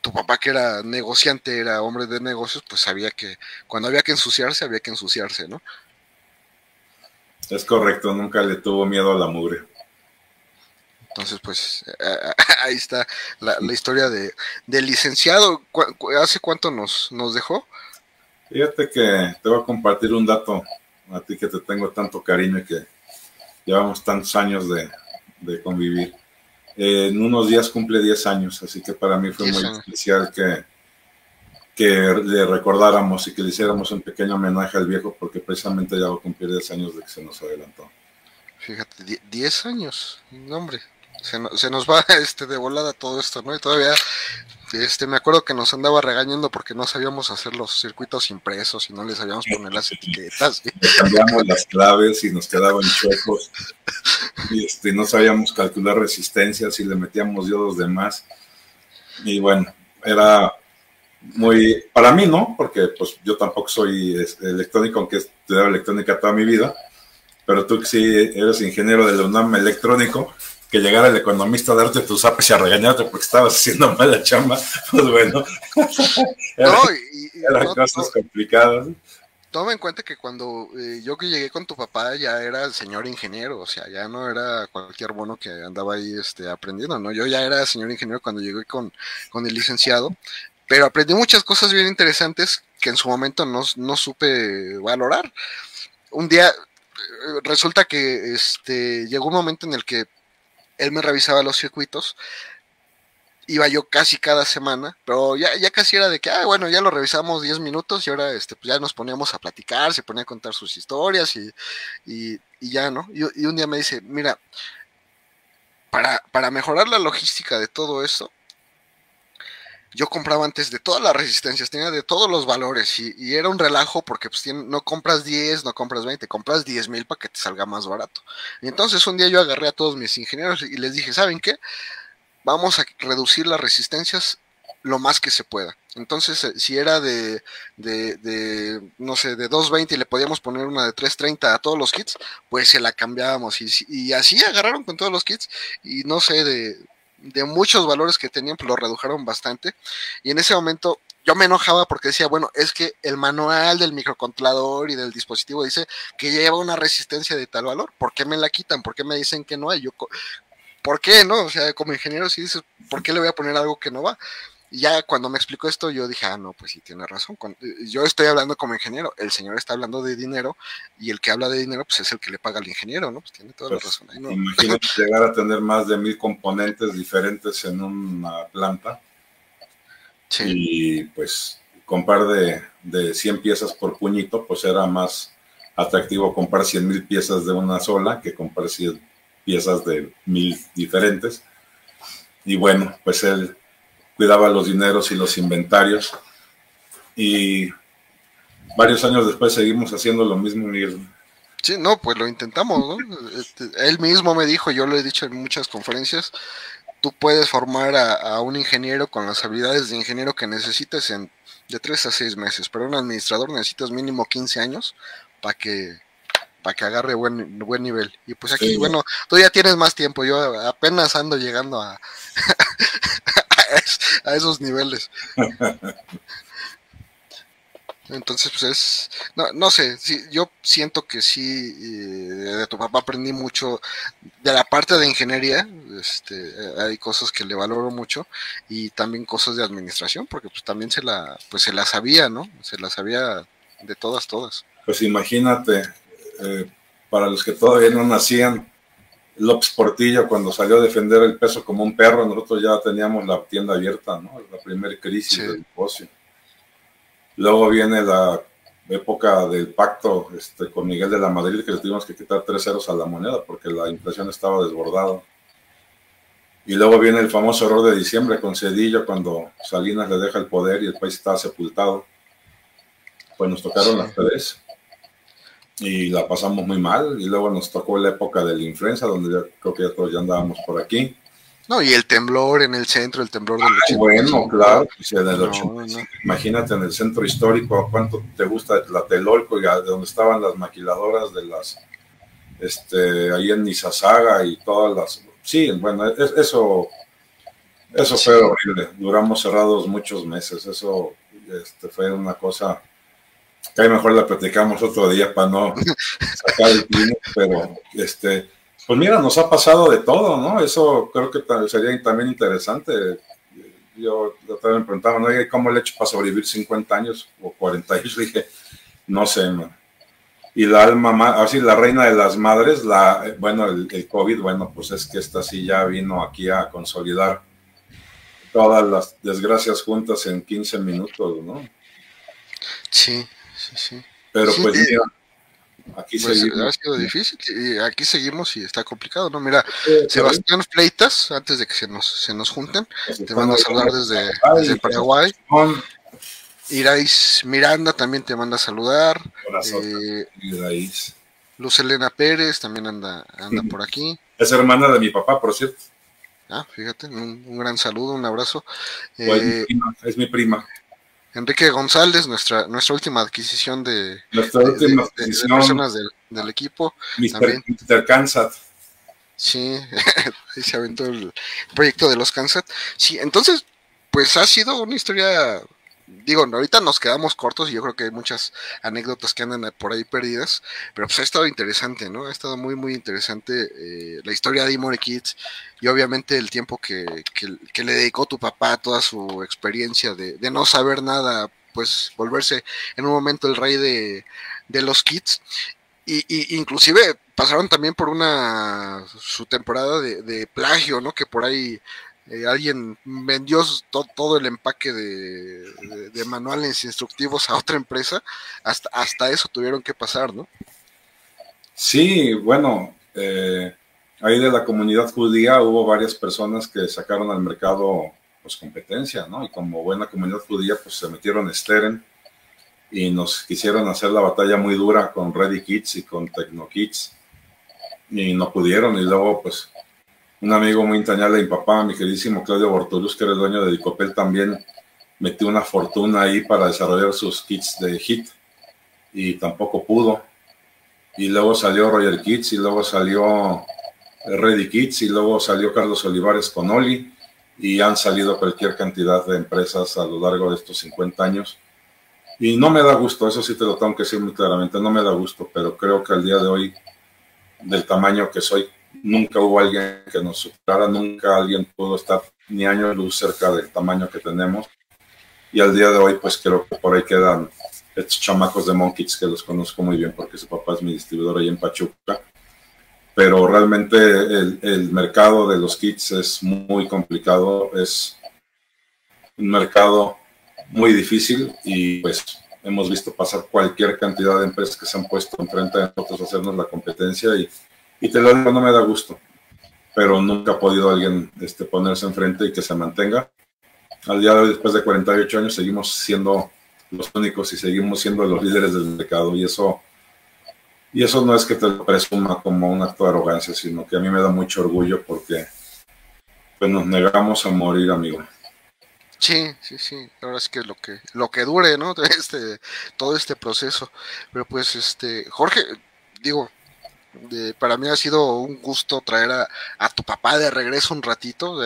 tu papá que era negociante, era hombre de negocios, pues sabía que cuando había que ensuciarse, había que ensuciarse, ¿no? Es correcto, nunca le tuvo miedo a la mugre. Entonces, pues (laughs) ahí está la, historia de, del licenciado. ¿Hace cuánto nos, nos dejó? Fíjate que te voy a compartir un dato a ti que te tengo tanto cariño y que llevamos tantos años de, convivir. en unos días cumple 10 años, así que para mí fue muy especial que, que le recordáramos y que le hiciéramos un pequeño homenaje al viejo, porque precisamente ya va a cumplir 10 años de que se nos adelantó. Fíjate, 10 años, hombre, se, nos va (laughs) este de volada todo esto, ¿no? Y todavía este, me acuerdo que nos andaba regañando porque no sabíamos hacer los circuitos impresos y no les sabíamos poner las etiquetas. Cambiamos las claves y nos quedaban chuecos. Y este, no sabíamos calcular resistencias y le metíamos diodos de más. Y bueno, era muy, para mí no, porque pues yo tampoco soy este, electrónico, aunque he electrónica toda mi vida, pero tú que sí eres ingeniero del UNAM electrónico, que llegara el economista a darte tus apes y a regañarte porque estabas haciendo mala chamba, pues bueno, (laughs) eran cosas complicadas. Toma en cuenta que cuando eh, yo que llegué con tu papá ya era el señor ingeniero, o sea, ya no era cualquier bono que andaba ahí este, aprendiendo, ¿no? Yo ya era señor ingeniero cuando llegué con, con el licenciado, pero aprendí muchas cosas bien interesantes que en su momento no, no supe valorar. Un día eh, resulta que este, llegó un momento en el que él me revisaba los circuitos. Iba yo casi cada semana, pero ya, ya casi era de que, ah, bueno, ya lo revisamos 10 minutos y ahora este, pues ya nos poníamos a platicar, se ponía a contar sus historias y, y, ya, ¿no? Y, un día me dice, mira, para, para mejorar la logística de todo esto, yo compraba antes de todas las resistencias, tenía de todos los valores y, era un relajo porque pues no compras 10, no compras 20, compras 10 mil para que te salga más barato. Y entonces un día yo agarré a todos mis ingenieros y les dije, ¿saben qué? Vamos a reducir las resistencias lo más que se pueda. Entonces, eh, si era de, de, de, no sé, de 220 y le podíamos poner una de 330 a todos los kits, pues se la cambiábamos. Y, y así agarraron con todos los kits y no sé, de de muchos valores que tenían, pues lo redujeron bastante. Y en ese momento yo me enojaba porque decía, bueno, es que el manual del microcontrolador y del dispositivo dice que lleva una resistencia de tal valor. ¿Por qué me la quitan? ¿Por qué me dicen que no hay? Yo, ¿Por qué no? O sea, como ingeniero, si dices, ¿por qué le voy a poner algo que no va? Y ya cuando me explicó esto, yo dije, ah, no, pues sí, tiene razón. Eh, yo estoy hablando como ingeniero, el señor está hablando de dinero, y el que habla de dinero, pues es el que le paga al ingeniero, ¿no? Pues tiene toda la pues, razón. Ahí, ¿no? Imagínate (laughs) llegar a tener más de mil componentes diferentes en una planta. Sí. Y pues comprar de, de 100 piezas por puñito, pues era más atractivo comprar 100 mil piezas de una sola que comprar 100 piezas de mil diferentes. Y bueno, pues él cuidaba los dineros y los inventarios. Y varios años después seguimos haciendo lo mismo. Sí, no, pues lo intentamos, ¿no? Este, él mismo me dijo, yo lo he dicho en muchas conferencias, tú puedes formar a, un ingeniero con las habilidades de ingeniero que necesites en de tres a seis meses, pero un administrador necesitas mínimo 15 años para que para que agarre buen, buen nivel. Y pues aquí, bueno, tú ya tienes más tiempo, yo apenas ando llegando a, (laughs) (laughs) a esos niveles. Entonces, pues es, no, no sé, sí, yo siento que sí, eh, de tu papá aprendí mucho de la parte de ingeniería, este, hay cosas que le valoro mucho y también cosas de administración, porque pues también se la, pues se la sabía, ¿no? Se la sabía de todas, todas. Pues imagínate, eh, para los que todavía no nacían, López Portillo cuando salió a defender el peso como un perro, nosotros ya teníamos la tienda abierta, ¿no? La primera crisis del negocio. Luego viene la época del pacto este, con Miguel de la Madrid, que le tuvimos que quitar tres ceros a la moneda porque la inflación estaba desbordada. Y luego viene el famoso error de diciembre con Cedillo, cuando Salinas le deja el poder y el país está sepultado. Pues nos tocaron las tres y la pasamos muy mal. Y luego nos tocó la época de la influenza, donde creo que ya todos ya andábamos por aquí. No, y el temblor en el centro, el temblor del 80. Bueno, claro, imagínate en el centro histórico, cuánto te gusta la Telolco y de donde estaban las maquiladoras de las, este, ahí en Nizasaga y todas las, sí, bueno, eso, eso fue horrible, duramos cerrados muchos meses, eso este, fue una cosa que mejor la platicamos otro día para no sacar el clima, pero este, pues mira, nos ha pasado de todo, ¿no? Eso creo que sería también interesante. Yo también me preguntaba, ¿no? ¿cómo le he hecho para sobrevivir 50 años o 40 años? Dije, no sé, Y la alma, así la reina de las madres, la, bueno, el, el, COVID, bueno, pues es que esta sí ya vino aquí a consolidar todas las desgracias juntas en 15 minutos, ¿no? Sí, pero pues mira, Aquí pues, seguimos. Ha sido difícil y aquí seguimos y está complicado, ¿no? Mira, Sebastián Fleitas, antes de que se nos, se nos junten, pues te manda a saludar desde, desde Paraguay. Irais Miranda también te manda a saludar. Eh, Luz Elena Pérez también anda, anda por aquí. (laughs) Es hermana de mi papá, por cierto. Ah, fíjate, un, gran saludo, un abrazo. Eh, es mi prima. Enrique González, nuestra, nuestra última adquisición de, nuestra última personas del, equipo. Mr. Kansas. Sí, (laughs) se aventó el proyecto de los Kansas. Sí, entonces, pues ha sido una historia digo, ahorita nos quedamos cortos y yo creo que hay muchas anécdotas que andan por ahí perdidas, pero pues ha estado interesante, ¿no? Ha estado muy, muy interesante eh, la historia de Imore Kids y obviamente el tiempo que, le dedicó tu papá, toda su experiencia de, no saber nada, pues volverse en un momento el rey de, los kids. Y, y, inclusive pasaron también por una su temporada de, de plagio, ¿no? Que por ahí eh, alguien vendió todo el empaque de, manuales instructivos a otra empresa, hasta, eso tuvieron que pasar, ¿no? Sí, bueno, eh, ahí de la comunidad judía hubo varias personas que sacaron al mercado pues competencia, ¿no? Y como buena comunidad judía, pues se metieron Steren y nos quisieron hacer la batalla muy dura con Ready Kids y con Tecno Kids y no pudieron y luego pues un amigo muy entrañable de mi papá, mi queridísimo Claudio Bortoluz, que era el dueño de Dicopel, también metió una fortuna ahí para desarrollar sus kits de HIT y tampoco pudo. Y luego salió Roger Kits y luego salió Ready Kits y luego salió Carlos Olivares con Oli y han salido cualquier cantidad de empresas a lo largo de estos 50 años. Y no me da gusto, eso sí te lo tengo que decir muy claramente, no me da gusto, pero creo que al día de hoy, del tamaño que soy, nunca hubo alguien que nos superara, nunca alguien pudo estar ni años luz cerca del tamaño que tenemos. Y al día de hoy, pues creo que por ahí quedan estos chamacos de Monkeys que los conozco muy bien porque su papá es mi distribuidor ahí en Pachuca. Pero realmente el, el mercado de los kits es muy complicado, es un mercado muy difícil y pues hemos visto pasar cualquier cantidad de empresas que se han puesto enfrente de nosotros a hacernos la competencia y y te lo digo, no me da gusto, pero nunca ha podido alguien este, ponerse enfrente y que se mantenga. Al día de hoy, después de 48 años, seguimos siendo los únicos y seguimos siendo los líderes del mercado y eso y eso no es que te lo presuma como un acto de arrogancia, sino que a mí me da mucho orgullo porque pues nos negamos a morir, amigo. Sí, sí, sí. Ahora es que lo que lo que dure, ¿no? (laughs) Este todo este proceso. Pero pues este Jorge, digo, para mí ha sido un gusto traer a, tu papá de regreso un ratito.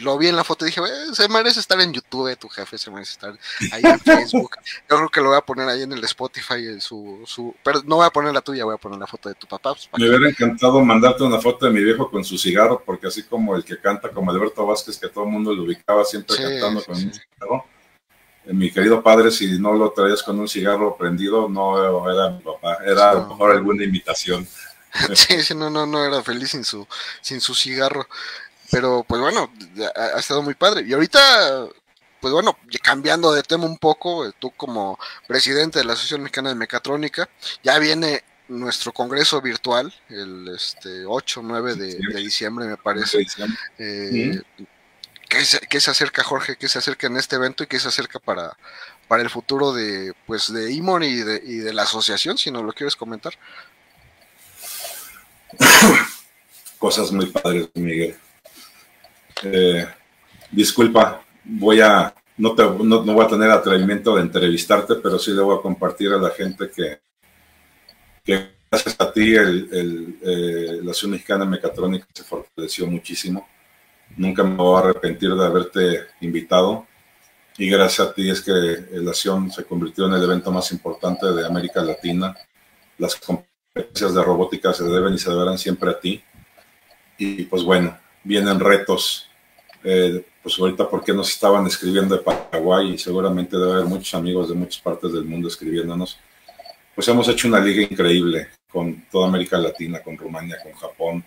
Lo vi en la foto y dije, se merece estar en YouTube, tu jefe se merece estar ahí en Facebook. (laughs) Yo creo que lo voy a poner ahí en el Spotify, en su, su, pero no voy a poner la tuya, voy a poner la foto de tu papá. Pues, Me hubiera encantado mandarte una foto de mi viejo con su cigarro, porque así como el que canta como Alberto Vázquez, que todo el mundo lo ubicaba siempre cantando con un cigarro eh, mi querido padre, si no lo traías con un cigarro prendido, no era mi papá, era a lo mejor alguna invitación. (laughs) sí, sí, no, no, no era feliz sin su, sin su cigarro. Pero pues bueno, ha, estado muy padre. Y ahorita, pues bueno, cambiando de tema un poco, eh, tú como presidente de la Asociación Mexicana de Mecatrónica, ya viene nuestro congreso virtual, el este 8, 9 de, diciembre me parece. Eh, ¿Qué se, acerca, Jorge? ¿Qué se acerca en este evento y qué se acerca para, para el futuro de, pues, de IMON y de, y de la asociación, si nos lo quieres comentar? (coughs) Cosas muy padres, Miguel. Eh, disculpa, voy a, no, te, no, voy a tener atrevimiento de entrevistarte, pero sí le voy a compartir a la gente que, que gracias a ti el, eh, la Ciudad Mexicana Mecatrónica se fortaleció muchísimo Nunca me voy a arrepentir de haberte invitado. Y gracias a ti es que la acción se convirtió en el evento más importante de América Latina. Las competencias de robótica se deben y se deberán siempre a ti. Y pues bueno, vienen retos. Eh, pues ahorita porque nos estaban escribiendo de Paraguay y seguramente debe haber muchos amigos de muchas partes del mundo escribiéndonos. Pues hemos hecho una liga increíble con toda América Latina, con Rumania, con Japón,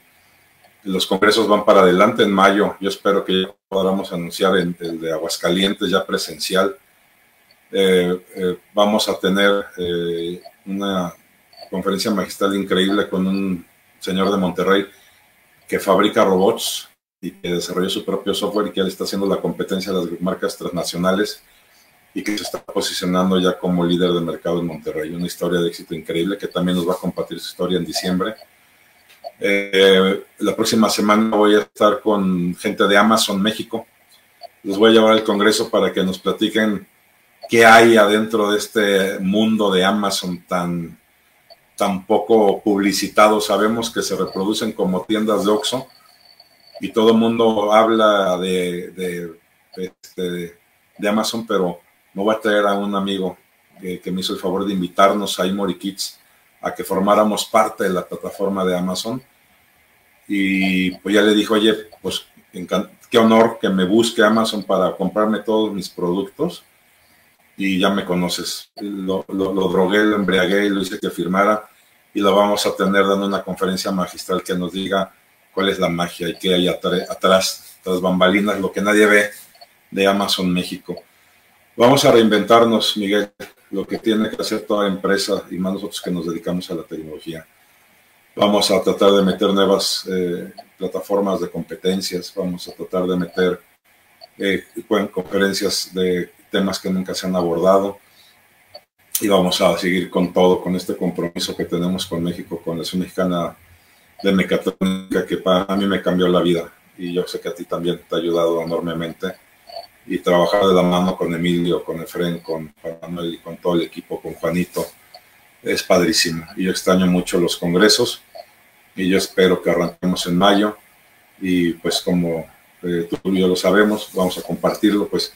los congresos van para adelante en mayo. Yo espero que podamos anunciar el, de Aguascalientes ya presencial. Eh, eh, vamos a tener eh, una conferencia magistral increíble con un señor de Monterrey que fabrica robots y que desarrolló su propio software y que él está haciendo la competencia de las marcas transnacionales y que se está posicionando ya como líder de mercado en Monterrey. Una historia de éxito increíble que también nos va a compartir su historia en diciembre. Eh, la próxima semana voy a estar con gente de Amazon México. Les voy a llevar al Congreso para que nos platiquen qué hay adentro de este mundo de Amazon tan, tan poco publicitado. Sabemos que se reproducen como tiendas de Oxxo y todo el mundo habla este, de Amazon, pero me voy a traer a un amigo que, me hizo el favor de invitarnos a Imory Kids a que formáramos parte de la plataforma de Amazon. Y pues ya le dijo, oye, pues qué honor que me busque Amazon para comprarme todos mis productos. Y ya me conoces. Lo, lo, lo drogué, lo embriagué y lo hice que firmara. Y lo vamos a tener dando una conferencia magistral que nos diga cuál es la magia y qué hay atrás, tras bambalinas, lo que nadie ve de Amazon México. Vamos a reinventarnos, Miguel, lo que tiene que hacer toda empresa y más nosotros que nos dedicamos a la tecnología. Vamos a tratar de meter nuevas eh, plataformas de competencias, vamos a tratar de meter eh, conferencias de temas que nunca se han abordado. Y vamos a seguir con todo, con este compromiso que tenemos con México, con la Asociación Mexicana de Mecatrónica, que para mí me cambió la vida. Y yo sé que a ti también te ha ayudado enormemente. Y trabajar de la mano con Emilio, con Efren, con Manuel y con todo el equipo, con Juanito, es padrísimo. Y yo extraño mucho los congresos y yo espero que arranquemos en mayo. Y pues como eh, tú y yo lo sabemos, vamos a compartirlo, pues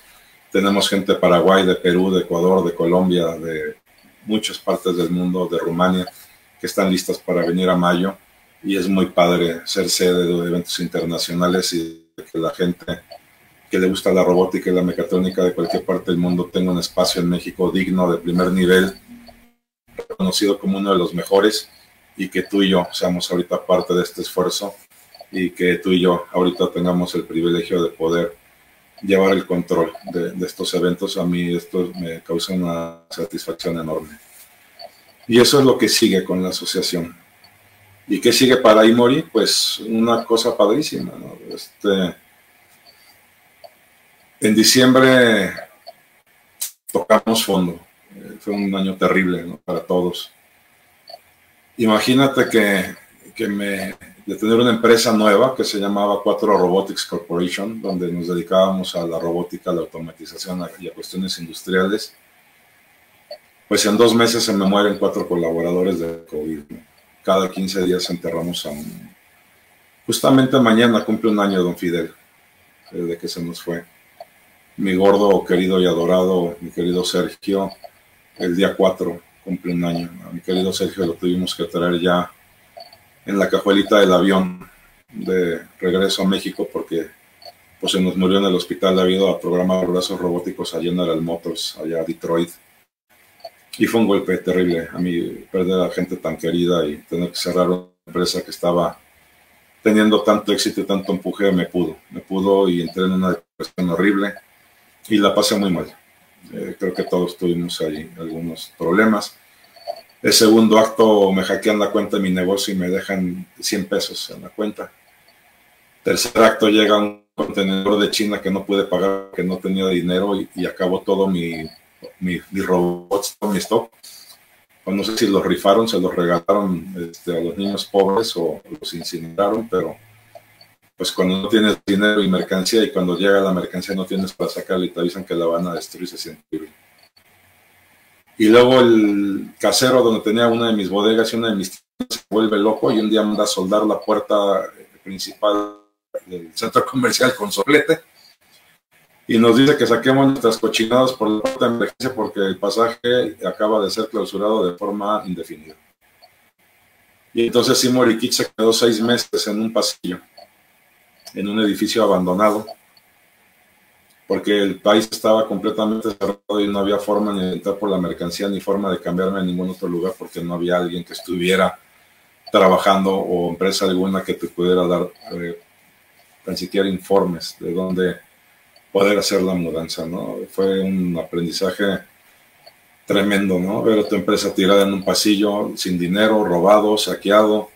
tenemos gente de Paraguay, de Perú, de Ecuador, de Colombia, de muchas partes del mundo, de Rumania, que están listas para venir a mayo. Y es muy padre ser sede de eventos internacionales y que la gente que le gusta la robótica y la mecatrónica de cualquier parte del mundo tenga un espacio en México digno, de primer nivel, reconocido como uno de los mejores y que tú y yo seamos ahorita parte de este esfuerzo y que tú y yo ahorita tengamos el privilegio de poder llevar el control de, estos eventos. A mí esto me causa una satisfacción enorme. Y eso es lo que sigue con la asociación. ¿Y qué sigue para Imori? Pues una cosa padrísima, ¿no? Este, en diciembre tocamos fondo. Eh, fue un año terrible para todos. Imagínate que, que me, de tener una empresa nueva que se llamaba Cuatro Robotics Corporation, donde nos dedicábamos a la robótica, a la automatización y a cuestiones industriales. Pues en dos meses se me mueren cuatro colaboradores de COVID. Cada 15 días enterramos a un... Justamente mañana cumple un año don Fidel, desde que se nos fue mi gordo, querido y adorado, mi querido Sergio, el día 4 cumple un año. A mi querido Sergio lo tuvimos que traer ya en la cajuelita del avión de regreso a México porque pues se nos murió en el hospital debido a programar brazos robóticos allá en General Motors, allá a Detroit. Y fue un golpe terrible a mí perder a gente tan querida y tener que cerrar una empresa que estaba teniendo tanto éxito y tanto empuje, me pudo, me pudo y entré en una depresión horrible y la pasé muy mal. Eh, creo que todos tuvimos ahí algunos problemas. El segundo acto me hackean la cuenta de mi negocio y me dejan 100 pesos en la cuenta. Tercer acto llega un contenedor de China que no pude pagar, que no tenía dinero y, y acabó todo mi, mi, robots, todo mi stock. No sé si los rifaron, se los regalaron este, a los niños pobres o los incineraron, pero pues cuando no tienes dinero y mercancía y cuando llega la mercancía no tienes para sacarla y te avisan que la van a destruir, se siente Y luego el casero donde tenía una de mis bodegas y una de mis tiendas se vuelve loco y un día manda a soldar la puerta principal del centro (laughs) comercial con soplete y nos dice que saquemos nuestras cochinadas por la puerta de emergencia porque el pasaje acaba de ser clausurado de forma indefinida. Y entonces Simon se quedó seis meses en un pasillo en un edificio abandonado, porque el país estaba completamente cerrado y no había forma ni de entrar por la mercancía ni forma de cambiarme a ningún otro lugar porque no había alguien que estuviera trabajando o empresa alguna que te pudiera dar eh, informes de dónde poder hacer la mudanza, ¿no? Fue un aprendizaje tremendo, ¿no? Ver a tu empresa tirada en un pasillo, sin dinero, robado, saqueado,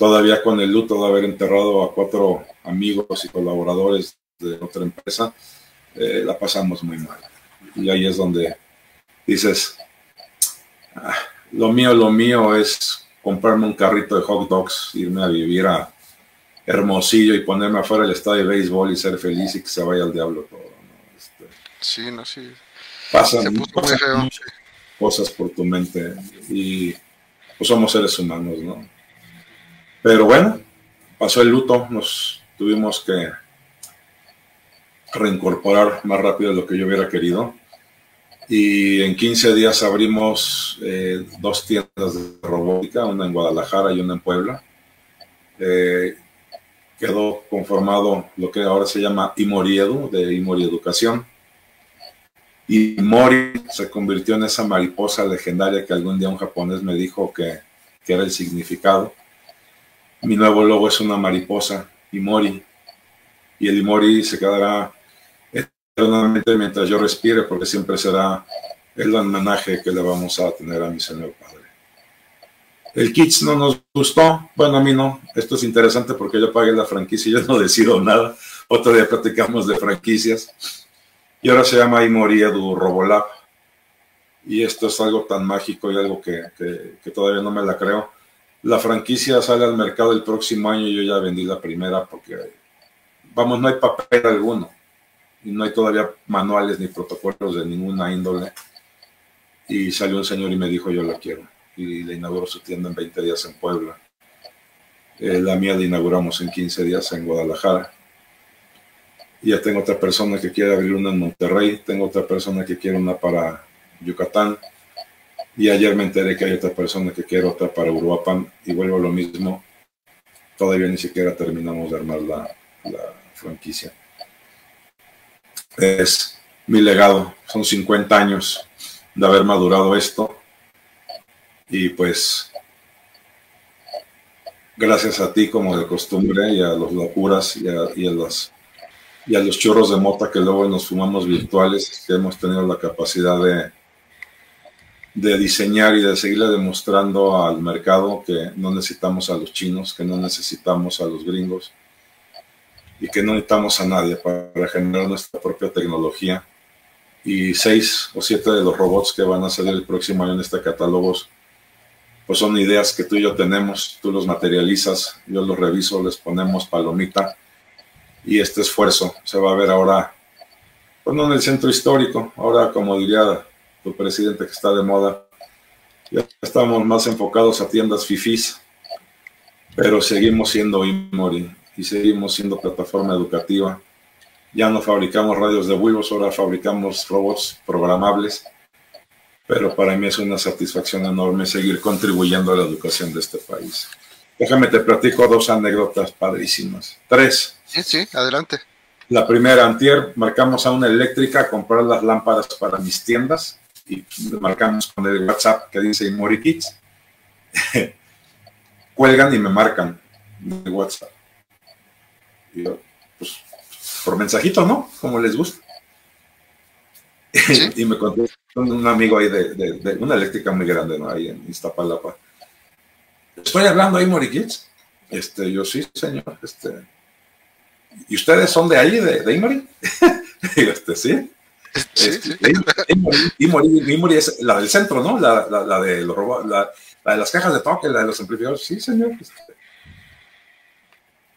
todavía con el luto de haber enterrado a cuatro amigos y colaboradores de otra empresa, eh, la pasamos muy mal. Y ahí es donde dices, ah, lo mío, lo mío es comprarme un carrito de hot dogs, irme a vivir a Hermosillo y ponerme afuera del estadio de béisbol y ser feliz y que se vaya al diablo todo. Este, sí, no, sí. Pasan, cosas por tu mente y pues somos seres humanos, ¿no? Pero bueno, pasó el luto, nos tuvimos que reincorporar más rápido de lo que yo hubiera querido. Y en 15 días abrimos eh, dos tiendas de robótica, una en Guadalajara y una en Puebla. Eh, quedó conformado lo que ahora se llama Imoriedu, de Imori Educación. Y Mori se convirtió en esa mariposa legendaria que algún día un japonés me dijo que, que era el significado. Mi nuevo logo es una mariposa, Imori. Y el Imori se quedará eternamente mientras yo respire, porque siempre será el homenaje que le vamos a tener a mi Señor Padre. El Kids no nos gustó, bueno, a mí no. Esto es interesante porque yo pagué la franquicia y yo no (laughs) decido nada. Otro día platicamos de franquicias. Y ahora se llama Imori Edu Robolab. Y esto es algo tan mágico y algo que, que, todavía no me la creo. La franquicia sale al mercado el próximo año y yo ya vendí la primera porque, vamos, no hay papel alguno. Y no hay todavía manuales ni protocolos de ninguna índole. Y salió un señor y me dijo, yo la quiero y le inauguró su tienda en 20 días en Puebla. Eh, la mía la inauguramos en 15 días en Guadalajara. Y ya tengo otra persona que quiere abrir una en Monterrey, tengo otra persona que quiere una para Yucatán. Y ayer me enteré que hay otra persona que quiere otra para Uruapan y vuelvo a lo mismo. Todavía ni siquiera terminamos de armar la, la franquicia. Es mi legado, son 50 años de haber madurado esto y pues, gracias a ti, como de costumbre, y a los locuras y a, y a y a los chorros de mota que luego nos fumamos virtuales, que hemos tenido la capacidad de, de diseñar y de seguirle demostrando al mercado que no necesitamos a los chinos, que no necesitamos a los gringos y que no necesitamos a nadie para generar nuestra propia tecnología. Y seis o siete de los robots que van a salir el próximo año en este catálogo pues son ideas que tú y yo tenemos, tú los materializas, yo los reviso, les ponemos palomita y este esfuerzo se va a ver ahora, pues no en el centro histórico, ahora como diría tu presidente que está de moda, ya estamos más enfocados a tiendas fifís, pero seguimos siendo Imori y seguimos siendo plataforma educativa. Ya no fabricamos radios de huevos, ahora fabricamos robots programables pero para mí es una satisfacción enorme seguir contribuyendo a la educación de este país. Déjame te platico dos anécdotas padrísimas. Tres. Sí, sí, adelante. La primera, antier, marcamos a una eléctrica a comprar las lámparas para mis tiendas y marcamos con el WhatsApp que dice Imori Kids. (laughs) Cuelgan y me marcan de WhatsApp. Y yo, pues, por mensajito, ¿no? Como les gusta. (laughs) y me contó un amigo ahí de, una eléctrica muy grande, ¿no? Ahí en Iztapalapa. Estoy hablando ahí, Moriquits. Este, yo sí, señor. Este, ¿Y ustedes son de ahí, de, de Imori? (laughs) este, sí. Sí, este, es la del centro, ¿no? La, la, de los la, la, de las cajas de toque, la de los amplificadores. Sí, señor. Este,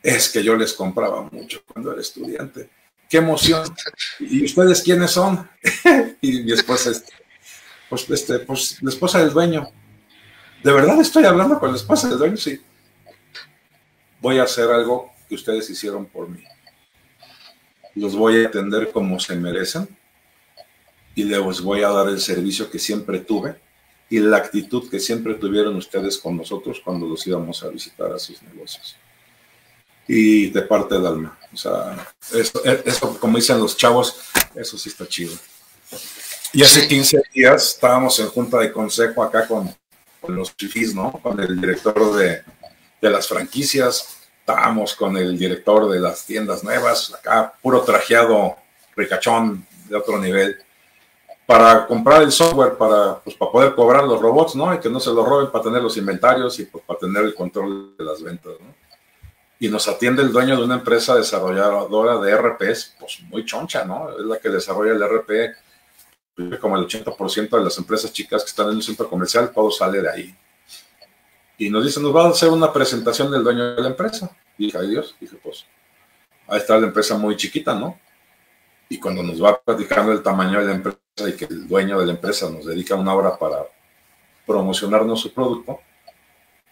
es que yo les compraba mucho cuando era estudiante qué emoción. ¿Y ustedes quiénes son? (laughs) y mi esposa, este, pues, este, pues la esposa del dueño. ¿De verdad estoy hablando con la esposa del dueño? Sí. Voy a hacer algo que ustedes hicieron por mí. Los voy a atender como se merecen y les voy a dar el servicio que siempre tuve y la actitud que siempre tuvieron ustedes con nosotros cuando los íbamos a visitar a sus negocios y de parte del alma. O sea, eso, como dicen los chavos, eso sí está chido. Y hace 15 días estábamos en junta de consejo acá con, los chifis, ¿no? Con el director de, de, las franquicias, estábamos con el director de las tiendas nuevas, acá puro trajeado, ricachón de otro nivel. Para comprar el software para, pues, para poder cobrar los robots, ¿no? Y que no se los roben para tener los inventarios y pues, para tener el control de las ventas, ¿no? Y nos atiende el dueño de una empresa desarrolladora de RPs, pues muy choncha, ¿no? Es la que desarrolla el RP, como el 80% de las empresas chicas que están en un centro comercial, todo sale de ahí. Y nos dice, nos va a hacer una presentación del dueño de la empresa. Y dije, ay Dios, dije, pues, ahí está la empresa muy chiquita, ¿no? Y cuando nos va platicando el tamaño de la empresa y que el dueño de la empresa nos dedica una hora para promocionarnos su producto,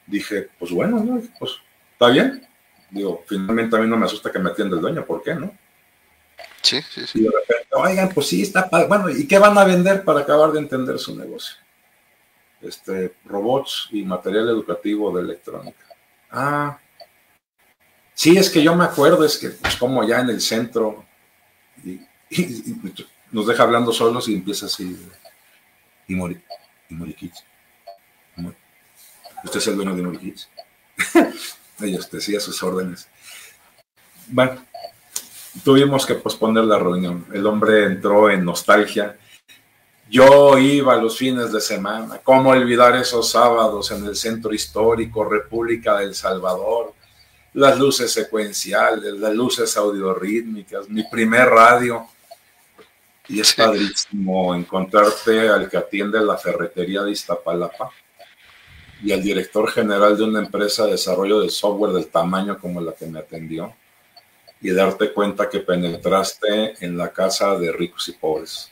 dije, pues bueno, ¿no? pues está bien. Digo, finalmente a mí no me asusta que me atienda el dueño, ¿por qué no? Sí, sí, sí. Y de repente, oigan, pues sí, está Bueno, ¿y qué van a vender para acabar de entender su negocio? Este, robots y material educativo de electrónica. Ah, sí, es que yo me acuerdo, es que pues como ya en el centro, y, nos deja hablando solos y empieza así, y Mori, y Mori. Usted es el dueño de Mori Kids. (laughs) Ellos decía sus órdenes. Bueno, tuvimos que posponer la reunión. El hombre entró en nostalgia. Yo iba los fines de semana. ¿Cómo olvidar esos sábados en el centro histórico, República del Salvador? Las luces secuenciales, las luces audiorítmicas, mi primer radio. Y es padrísimo encontrarte al que atiende la ferretería de Iztapalapa y al director general de una empresa de desarrollo de software del tamaño como la que me atendió y darte cuenta que penetraste en la casa de ricos y pobres.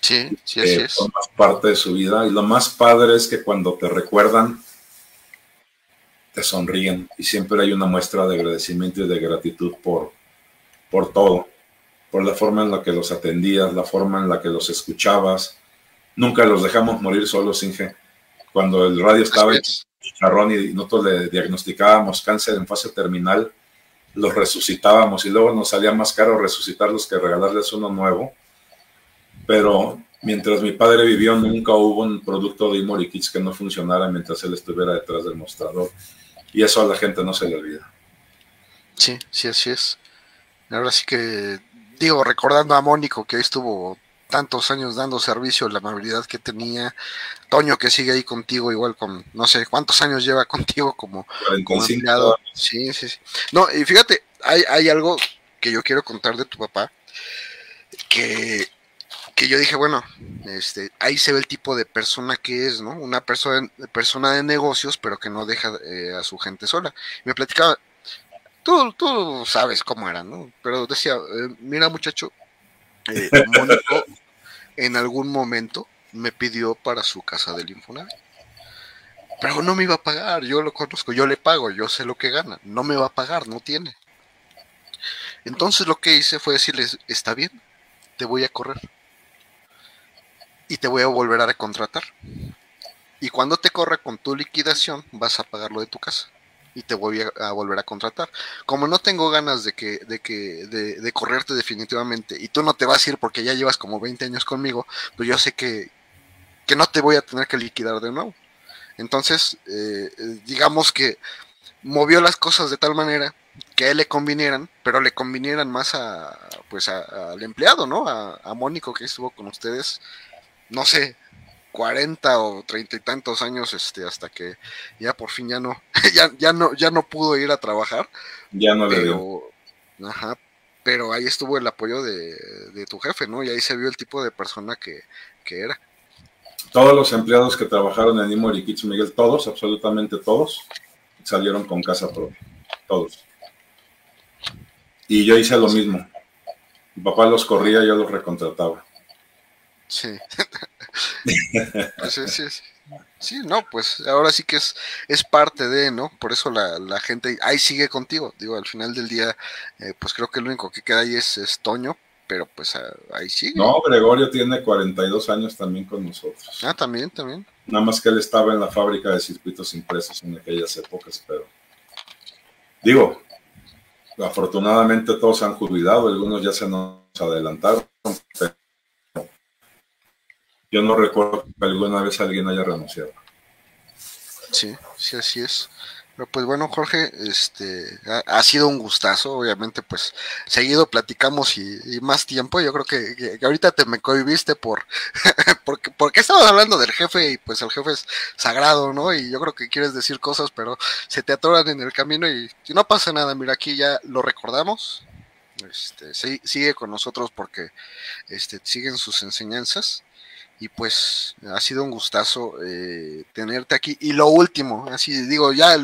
Sí, sí, así es. Formas parte de su vida y lo más padre es que cuando te recuerdan, te sonríen y siempre hay una muestra de agradecimiento y de gratitud por, por todo, por la forma en la que los atendías, la forma en la que los escuchabas. Nunca los dejamos morir solos, Inge. Cuando el radio estaba en charrón y nosotros le diagnosticábamos cáncer en fase terminal, los resucitábamos y luego nos salía más caro resucitarlos que regalarles uno nuevo. Pero mientras mi padre vivió, nunca hubo un producto de Imori Kids que no funcionara mientras él estuviera detrás del mostrador. Y eso a la gente no se le olvida. Sí, sí, así es. Ahora sí que, digo, recordando a Mónico, que estuvo tantos años dando servicio, la amabilidad que tenía, Toño que sigue ahí contigo, igual con, no sé, cuántos años lleva contigo como, como empleado. Sí, sí, sí. No, y fíjate, hay, hay algo que yo quiero contar de tu papá, que, que yo dije, bueno, este, ahí se ve el tipo de persona que es, ¿no? Una persona, persona de negocios, pero que no deja eh, a su gente sola. Me platicaba, tú, tú sabes cómo era, ¿no? Pero decía, eh, mira muchacho, eh, (laughs) Mónico en algún momento me pidió para su casa del Infonavit. Pero no me iba a pagar, yo lo conozco, yo le pago, yo sé lo que gana, no me va a pagar, no tiene. Entonces lo que hice fue decirles, está bien, te voy a correr. Y te voy a volver a recontratar. Y cuando te corra con tu liquidación, vas a pagar lo de tu casa y te voy a, volver a contratar. Como no tengo ganas de que, de que, de, correrte definitivamente y tú no te vas a ir porque ya llevas como 20 años conmigo, pues yo sé que, que no te voy a tener que liquidar de nuevo. Entonces, eh, digamos que movió las cosas de tal manera que a él le convinieran, pero le convinieran más a pues al empleado, ¿no? A, a Mónico que estuvo con ustedes, no sé, 40 o treinta y tantos años este hasta que ya por fin ya no (laughs) ya, ya no ya no pudo ir a trabajar. Ya no le dio. ajá pero ahí estuvo el apoyo de, tu jefe no y ahí se vio el tipo de persona que, era. Todos los empleados que trabajaron en Imo Kids Miguel todos absolutamente todos salieron con casa propia todos. Y yo hice lo mismo. Mi papá los corría yo los recontrataba sí (laughs) sí, sí, sí, no, pues ahora sí que es, es parte de, ¿no? Por eso la, gente ahí sigue contigo. Digo, al final del día, eh, pues creo que lo único que queda ahí es, Toño, pero pues ah, ahí sigue. No, Gregorio tiene 42 años también con nosotros. Ah, también, también. Nada más que él estaba en la fábrica de circuitos impresos en aquellas épocas, pero digo, afortunadamente todos han jubilado, algunos ya se nos adelantaron, pero yo no recuerdo que alguna vez alguien haya renunciado. Sí, sí, así es. pues bueno, Jorge, este ha, sido un gustazo, obviamente, pues seguido platicamos y, más tiempo. Yo creo que, ahorita te me cohibiste por (laughs) porque, porque estamos hablando del jefe y pues el jefe es sagrado, ¿no? Y yo creo que quieres decir cosas, pero se te atoran en el camino y, y no pasa nada. Mira, aquí ya lo recordamos. Este, sigue con nosotros porque este, siguen sus enseñanzas y pues ha sido un gustazo eh, tenerte aquí. Y lo último, así digo ya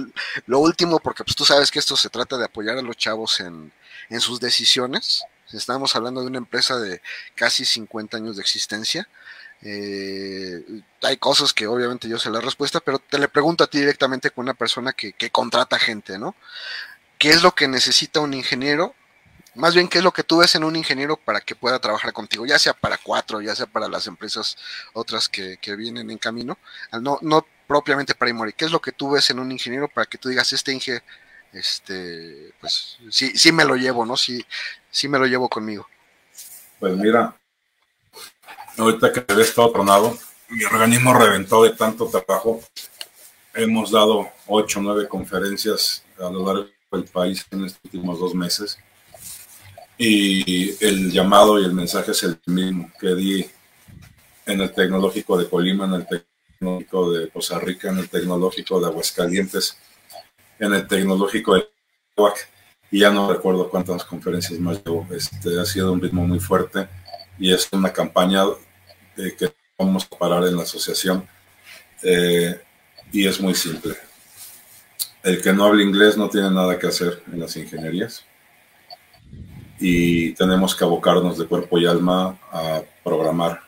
lo último, porque pues tú sabes que esto se trata de apoyar a los chavos en, en sus decisiones. Estamos hablando de una empresa de casi 50 años de existencia. Eh, hay cosas que obviamente yo sé la respuesta, pero te le pregunto a ti directamente con una persona que, que contrata gente, ¿no? ¿Qué es lo que necesita un ingeniero más bien qué es lo que tú ves en un ingeniero para que pueda trabajar contigo, ya sea para cuatro, ya sea para las empresas otras que, vienen en camino, no, no propiamente para Imori, ¿qué es lo que tú ves en un ingeniero para que tú digas, este Inge, este, pues sí, sí me lo llevo, ¿no? Sí, sí me lo llevo conmigo. Pues mira, ahorita que he estado tronado, mi organismo reventó de tanto trabajo. Hemos dado ocho nueve conferencias a lo largo del país en estos últimos dos meses y el llamado y el mensaje es el mismo que di en el tecnológico de Colima, en el tecnológico de Costa Rica, en el tecnológico de Aguascalientes, en el tecnológico de Huac, y ya no recuerdo cuántas conferencias más llevo. Este, ha sido un ritmo muy fuerte y es una campaña de que vamos a parar en la asociación eh, y es muy simple. El que no habla inglés no tiene nada que hacer en las ingenierías y tenemos que abocarnos de cuerpo y alma a programar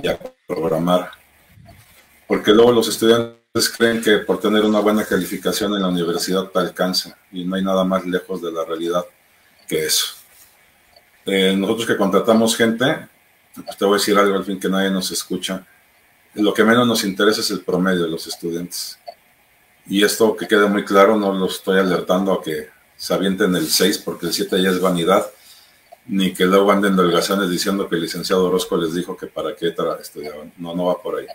y a programar. Porque luego los estudiantes creen que por tener una buena calificación en la universidad te alcanza y no hay nada más lejos de la realidad que eso. Eh, nosotros que contratamos gente, pues te voy a decir algo al fin que nadie nos escucha, lo que menos nos interesa es el promedio de los estudiantes. Y esto que quede muy claro, no lo estoy alertando a que se avienten el 6 porque el 7 ya es vanidad, ni que luego anden delgazanes diciendo que el licenciado Orozco les dijo que para qué estudiaban. No, no va por ahí.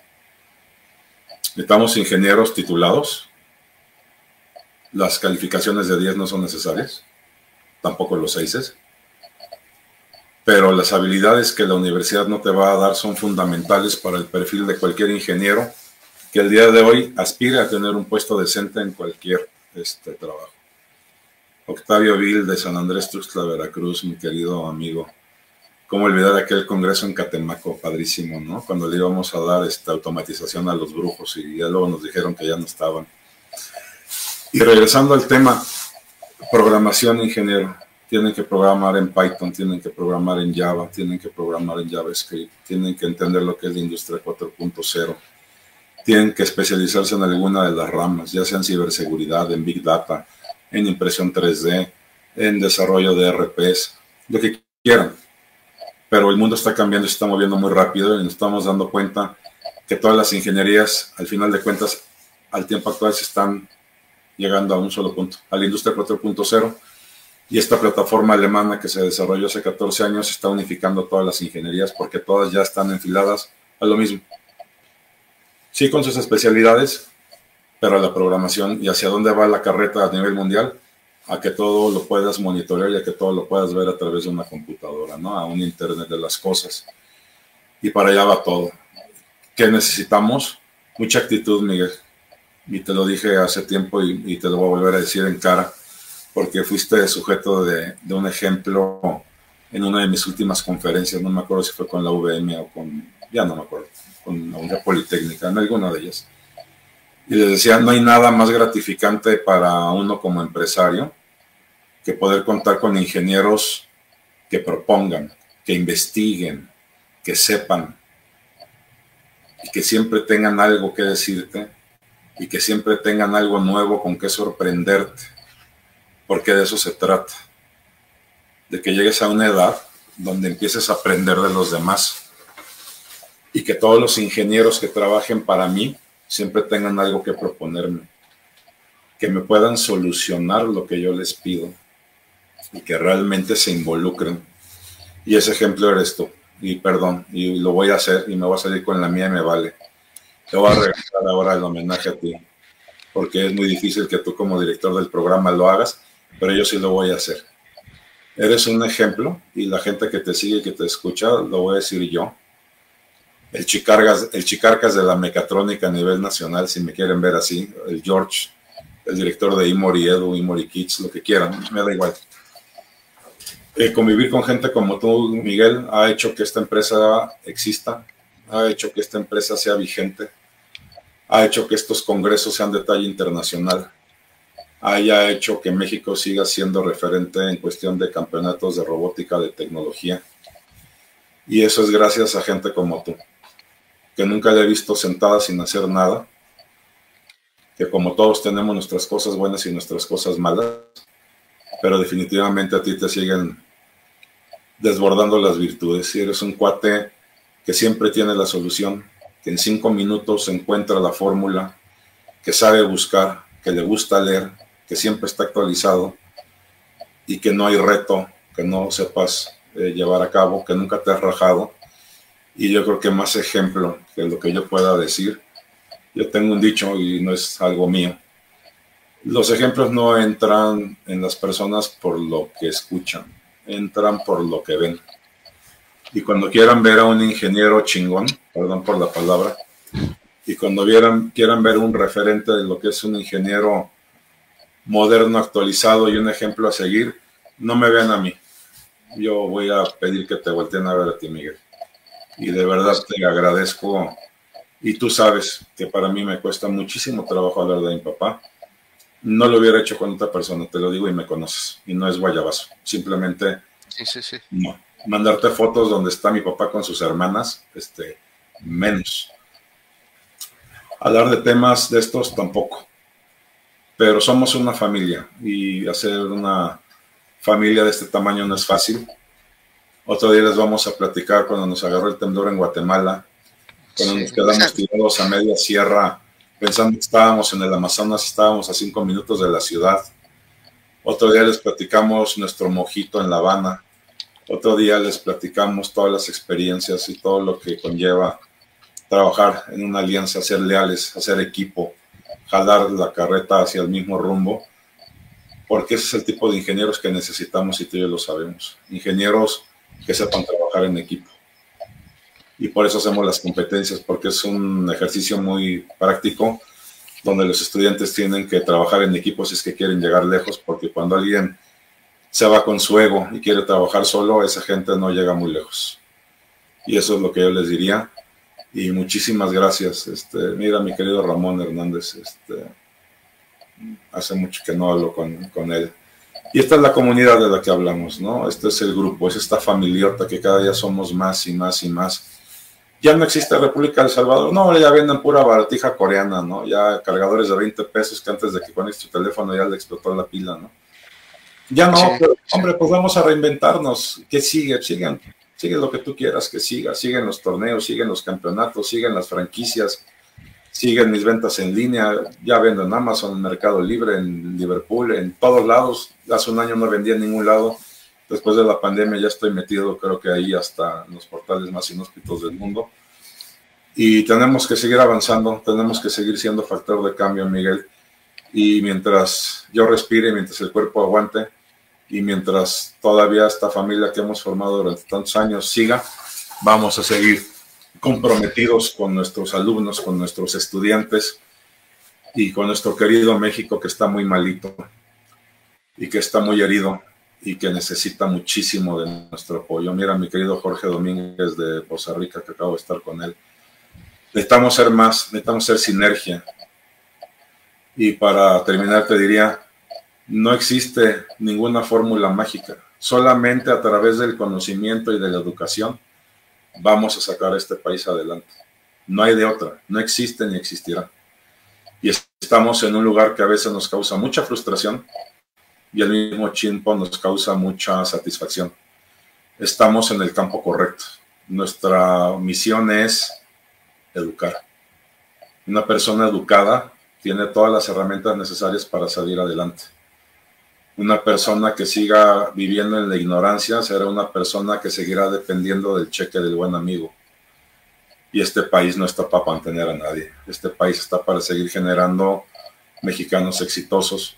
Necesitamos ingenieros titulados. Las calificaciones de 10 no son necesarias, tampoco los 6 pero las habilidades que la universidad no te va a dar son fundamentales para el perfil de cualquier ingeniero que el día de hoy aspire a tener un puesto decente en cualquier este, trabajo. Octavio Vil de San Andrés Tuxtla, Veracruz, mi querido amigo. ¿Cómo olvidar aquel congreso en Catemaco, padrísimo, ¿no? Cuando le íbamos a dar esta automatización a los brujos y ya luego nos dijeron que ya no estaban. Y regresando al tema, programación ingeniero. Tienen que programar en Python, tienen que programar en Java, tienen que programar en JavaScript, tienen que entender lo que es la industria 4.0. Tienen que especializarse en alguna de las ramas, ya sea en ciberseguridad, en Big Data, en impresión 3D, en desarrollo de RPs, lo que quieran. Pero el mundo está cambiando se está moviendo muy rápido y nos estamos dando cuenta que todas las ingenierías, al final de cuentas, al tiempo actual se están llegando a un solo punto, a la industria 4.0. Y esta plataforma alemana que se desarrolló hace 14 años está unificando todas las ingenierías porque todas ya están enfiladas a lo mismo. Sí, con sus especialidades, pero la programación y hacia dónde va la carreta a nivel mundial, a que todo lo puedas monitorear y a que todo lo puedas ver a través de una computadora, ¿no? A un Internet de las cosas. Y para allá va todo. ¿Qué necesitamos? Mucha actitud, Miguel. Y te lo dije hace tiempo y, te lo voy a volver a decir en cara, porque fuiste sujeto de, de un ejemplo en una de mis últimas conferencias, no me acuerdo si fue con la VM o con, ya no me acuerdo, con la Politécnica, en alguna de ellas y les decía, no hay nada más gratificante para uno como empresario que poder contar con ingenieros que propongan, que investiguen, que sepan y que siempre tengan algo que decirte y que siempre tengan algo nuevo con que sorprenderte, porque de eso se trata, de que llegues a una edad donde empieces a aprender de los demás y que todos los ingenieros que trabajen para mí siempre tengan algo que proponerme, que me puedan solucionar lo que yo les pido y que realmente se involucren. Y ese ejemplo eres tú. Y perdón, y lo voy a hacer y me voy a salir con la mía y me vale. Te voy a regresar ahora el homenaje a ti. porque es muy difícil que tú como director del programa lo hagas, pero yo sí lo voy a hacer. Eres un ejemplo y la gente que te sigue y que te escucha, lo voy a decir yo. El Chicargas, el Chicarcas de la mecatrónica a nivel nacional, si me quieren ver así, el George, el director de Imori Edu, Imori Kids, lo que quieran, me da igual. Eh, convivir con gente como tú, Miguel, ha hecho que esta empresa exista, ha hecho que esta empresa sea vigente, ha hecho que estos congresos sean de talla internacional haya hecho que México siga siendo referente en cuestión de campeonatos de robótica, de tecnología. Y eso es gracias a gente como tú, que nunca le he visto sentada sin hacer nada, que como todos tenemos nuestras cosas buenas y nuestras cosas malas, pero definitivamente a ti te siguen desbordando las virtudes. Y eres un cuate que siempre tiene la solución, que en cinco minutos encuentra la fórmula, que sabe buscar, que le gusta leer, que siempre está actualizado y que no hay reto que no sepas eh, llevar a cabo, que nunca te has rajado. Y yo creo que más ejemplo que lo que yo pueda decir, yo tengo un dicho y no es algo mío. Los ejemplos no entran en las personas por lo que escuchan, entran por lo que ven. Y cuando quieran ver a un ingeniero chingón, perdón por la palabra, y cuando vieran, quieran ver un referente de lo que es un ingeniero moderno, actualizado y un ejemplo a seguir, no me vean a mí. Yo voy a pedir que te volteen a ver a ti, Miguel. Y de verdad te agradezco. Y tú sabes que para mí me cuesta muchísimo trabajo hablar de mi papá. No lo hubiera hecho con otra persona, te lo digo y me conoces. Y no es guayabazo. Simplemente sí, sí, sí. no. Mandarte fotos donde está mi papá con sus hermanas, este, menos. Hablar de temas de estos tampoco pero somos una familia y hacer una familia de este tamaño no es fácil. Otro día les vamos a platicar cuando nos agarró el temblor en Guatemala, cuando nos quedamos tirados a media sierra, pensando que estábamos en el Amazonas, estábamos a cinco minutos de la ciudad. Otro día les platicamos nuestro mojito en La Habana. Otro día les platicamos todas las experiencias y todo lo que conlleva trabajar en una alianza, ser leales, hacer equipo, jalar la carreta hacia el mismo rumbo, porque ese es el tipo de ingenieros que necesitamos y tú y yo lo sabemos. Ingenieros que sepan trabajar en equipo. Y por eso hacemos las competencias, porque es un ejercicio muy práctico, donde los estudiantes tienen que trabajar en equipo si es que quieren llegar lejos, porque cuando alguien se va con su ego y quiere trabajar solo, esa gente no llega muy lejos. Y eso es lo que yo les diría y muchísimas gracias. Este, mira, mi querido Ramón Hernández, este, hace mucho que no hablo con, con, él. Y esta es la comunidad de la que hablamos, ¿no? Este es el grupo, es esta familiota que cada día somos más y más y más. Ya no existe República del Salvador, no, ya venden pura baratija coreana, ¿no? Ya cargadores de 20 pesos que antes de que conectes tu teléfono ya le explotó la pila, ¿no? Ya no, hombre, pues vamos a reinventarnos. ¿Qué sigue? Sigan sigue lo que tú quieras que siga, siguen los torneos, siguen los campeonatos, siguen las franquicias, siguen mis ventas en línea, ya vendo en Amazon, en Mercado Libre, en Liverpool, en todos lados. Hace un año no vendía en ningún lado. Después de la pandemia ya estoy metido, creo que ahí hasta en los portales más inhóspitos del mundo. Y tenemos que seguir avanzando, tenemos que seguir siendo factor de cambio, Miguel. Y mientras yo respire, mientras el cuerpo aguante, y mientras todavía esta familia que hemos formado durante tantos años siga, vamos a seguir comprometidos con nuestros alumnos, con nuestros estudiantes y con nuestro querido México que está muy malito y que está muy herido y que necesita muchísimo de nuestro apoyo. Mira, mi querido Jorge Domínguez de Costa Rica, que acabo de estar con él. Necesitamos ser más, necesitamos ser sinergia. Y para terminar, te diría, no existe ninguna fórmula mágica. Solamente a través del conocimiento y de la educación vamos a sacar a este país adelante. No hay de otra, no existe ni existirá. Y estamos en un lugar que a veces nos causa mucha frustración y al mismo tiempo nos causa mucha satisfacción. Estamos en el campo correcto. Nuestra misión es educar. Una persona educada tiene todas las herramientas necesarias para salir adelante una persona que siga viviendo en la ignorancia será una persona que seguirá dependiendo del cheque del buen amigo. Y este país no está para mantener a nadie. Este país está para seguir generando mexicanos exitosos.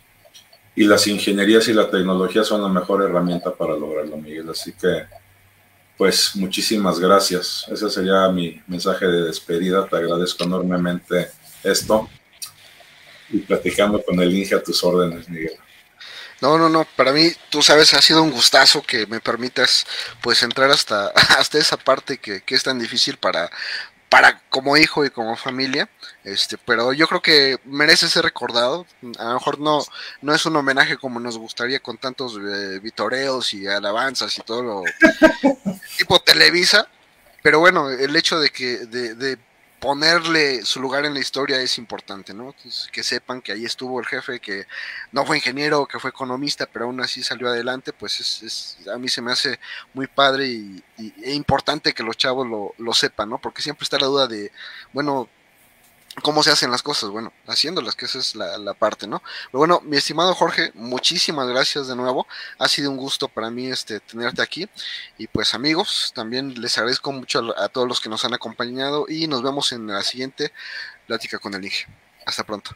Y las ingenierías y la tecnología son la mejor herramienta para lograrlo, Miguel. Así que, pues, muchísimas gracias. Ese sería mi mensaje de despedida. Te agradezco enormemente esto. Y platicando con el Inge a tus órdenes, Miguel. No, no, no, para mí, tú sabes, ha sido un gustazo que me permitas pues entrar hasta, (laughs) hasta esa parte que, que es tan difícil para, para como hijo y como familia, este, pero yo creo que merece ser recordado. A lo mejor no, no es un homenaje como nos gustaría con tantos eh, vitoreos y alabanzas y todo lo (laughs) tipo Televisa, pero bueno, el hecho de que de, de ponerle su lugar en la historia es importante, ¿no? Que sepan que ahí estuvo el jefe, que no fue ingeniero, que fue economista, pero aún así salió adelante, pues es, a mí se me hace muy padre y, e importante que los chavos lo sepan, ¿no? Porque siempre está la duda de, bueno, cómo se hacen las cosas, bueno, haciéndolas, que esa es la, parte, ¿no? Pero bueno, mi estimado Jorge, muchísimas gracias de nuevo, ha sido un gusto para mí este, tenerte aquí y pues amigos, también les agradezco mucho a, todos los que nos han acompañado y nos vemos en la siguiente plática con el Inge. Hasta pronto.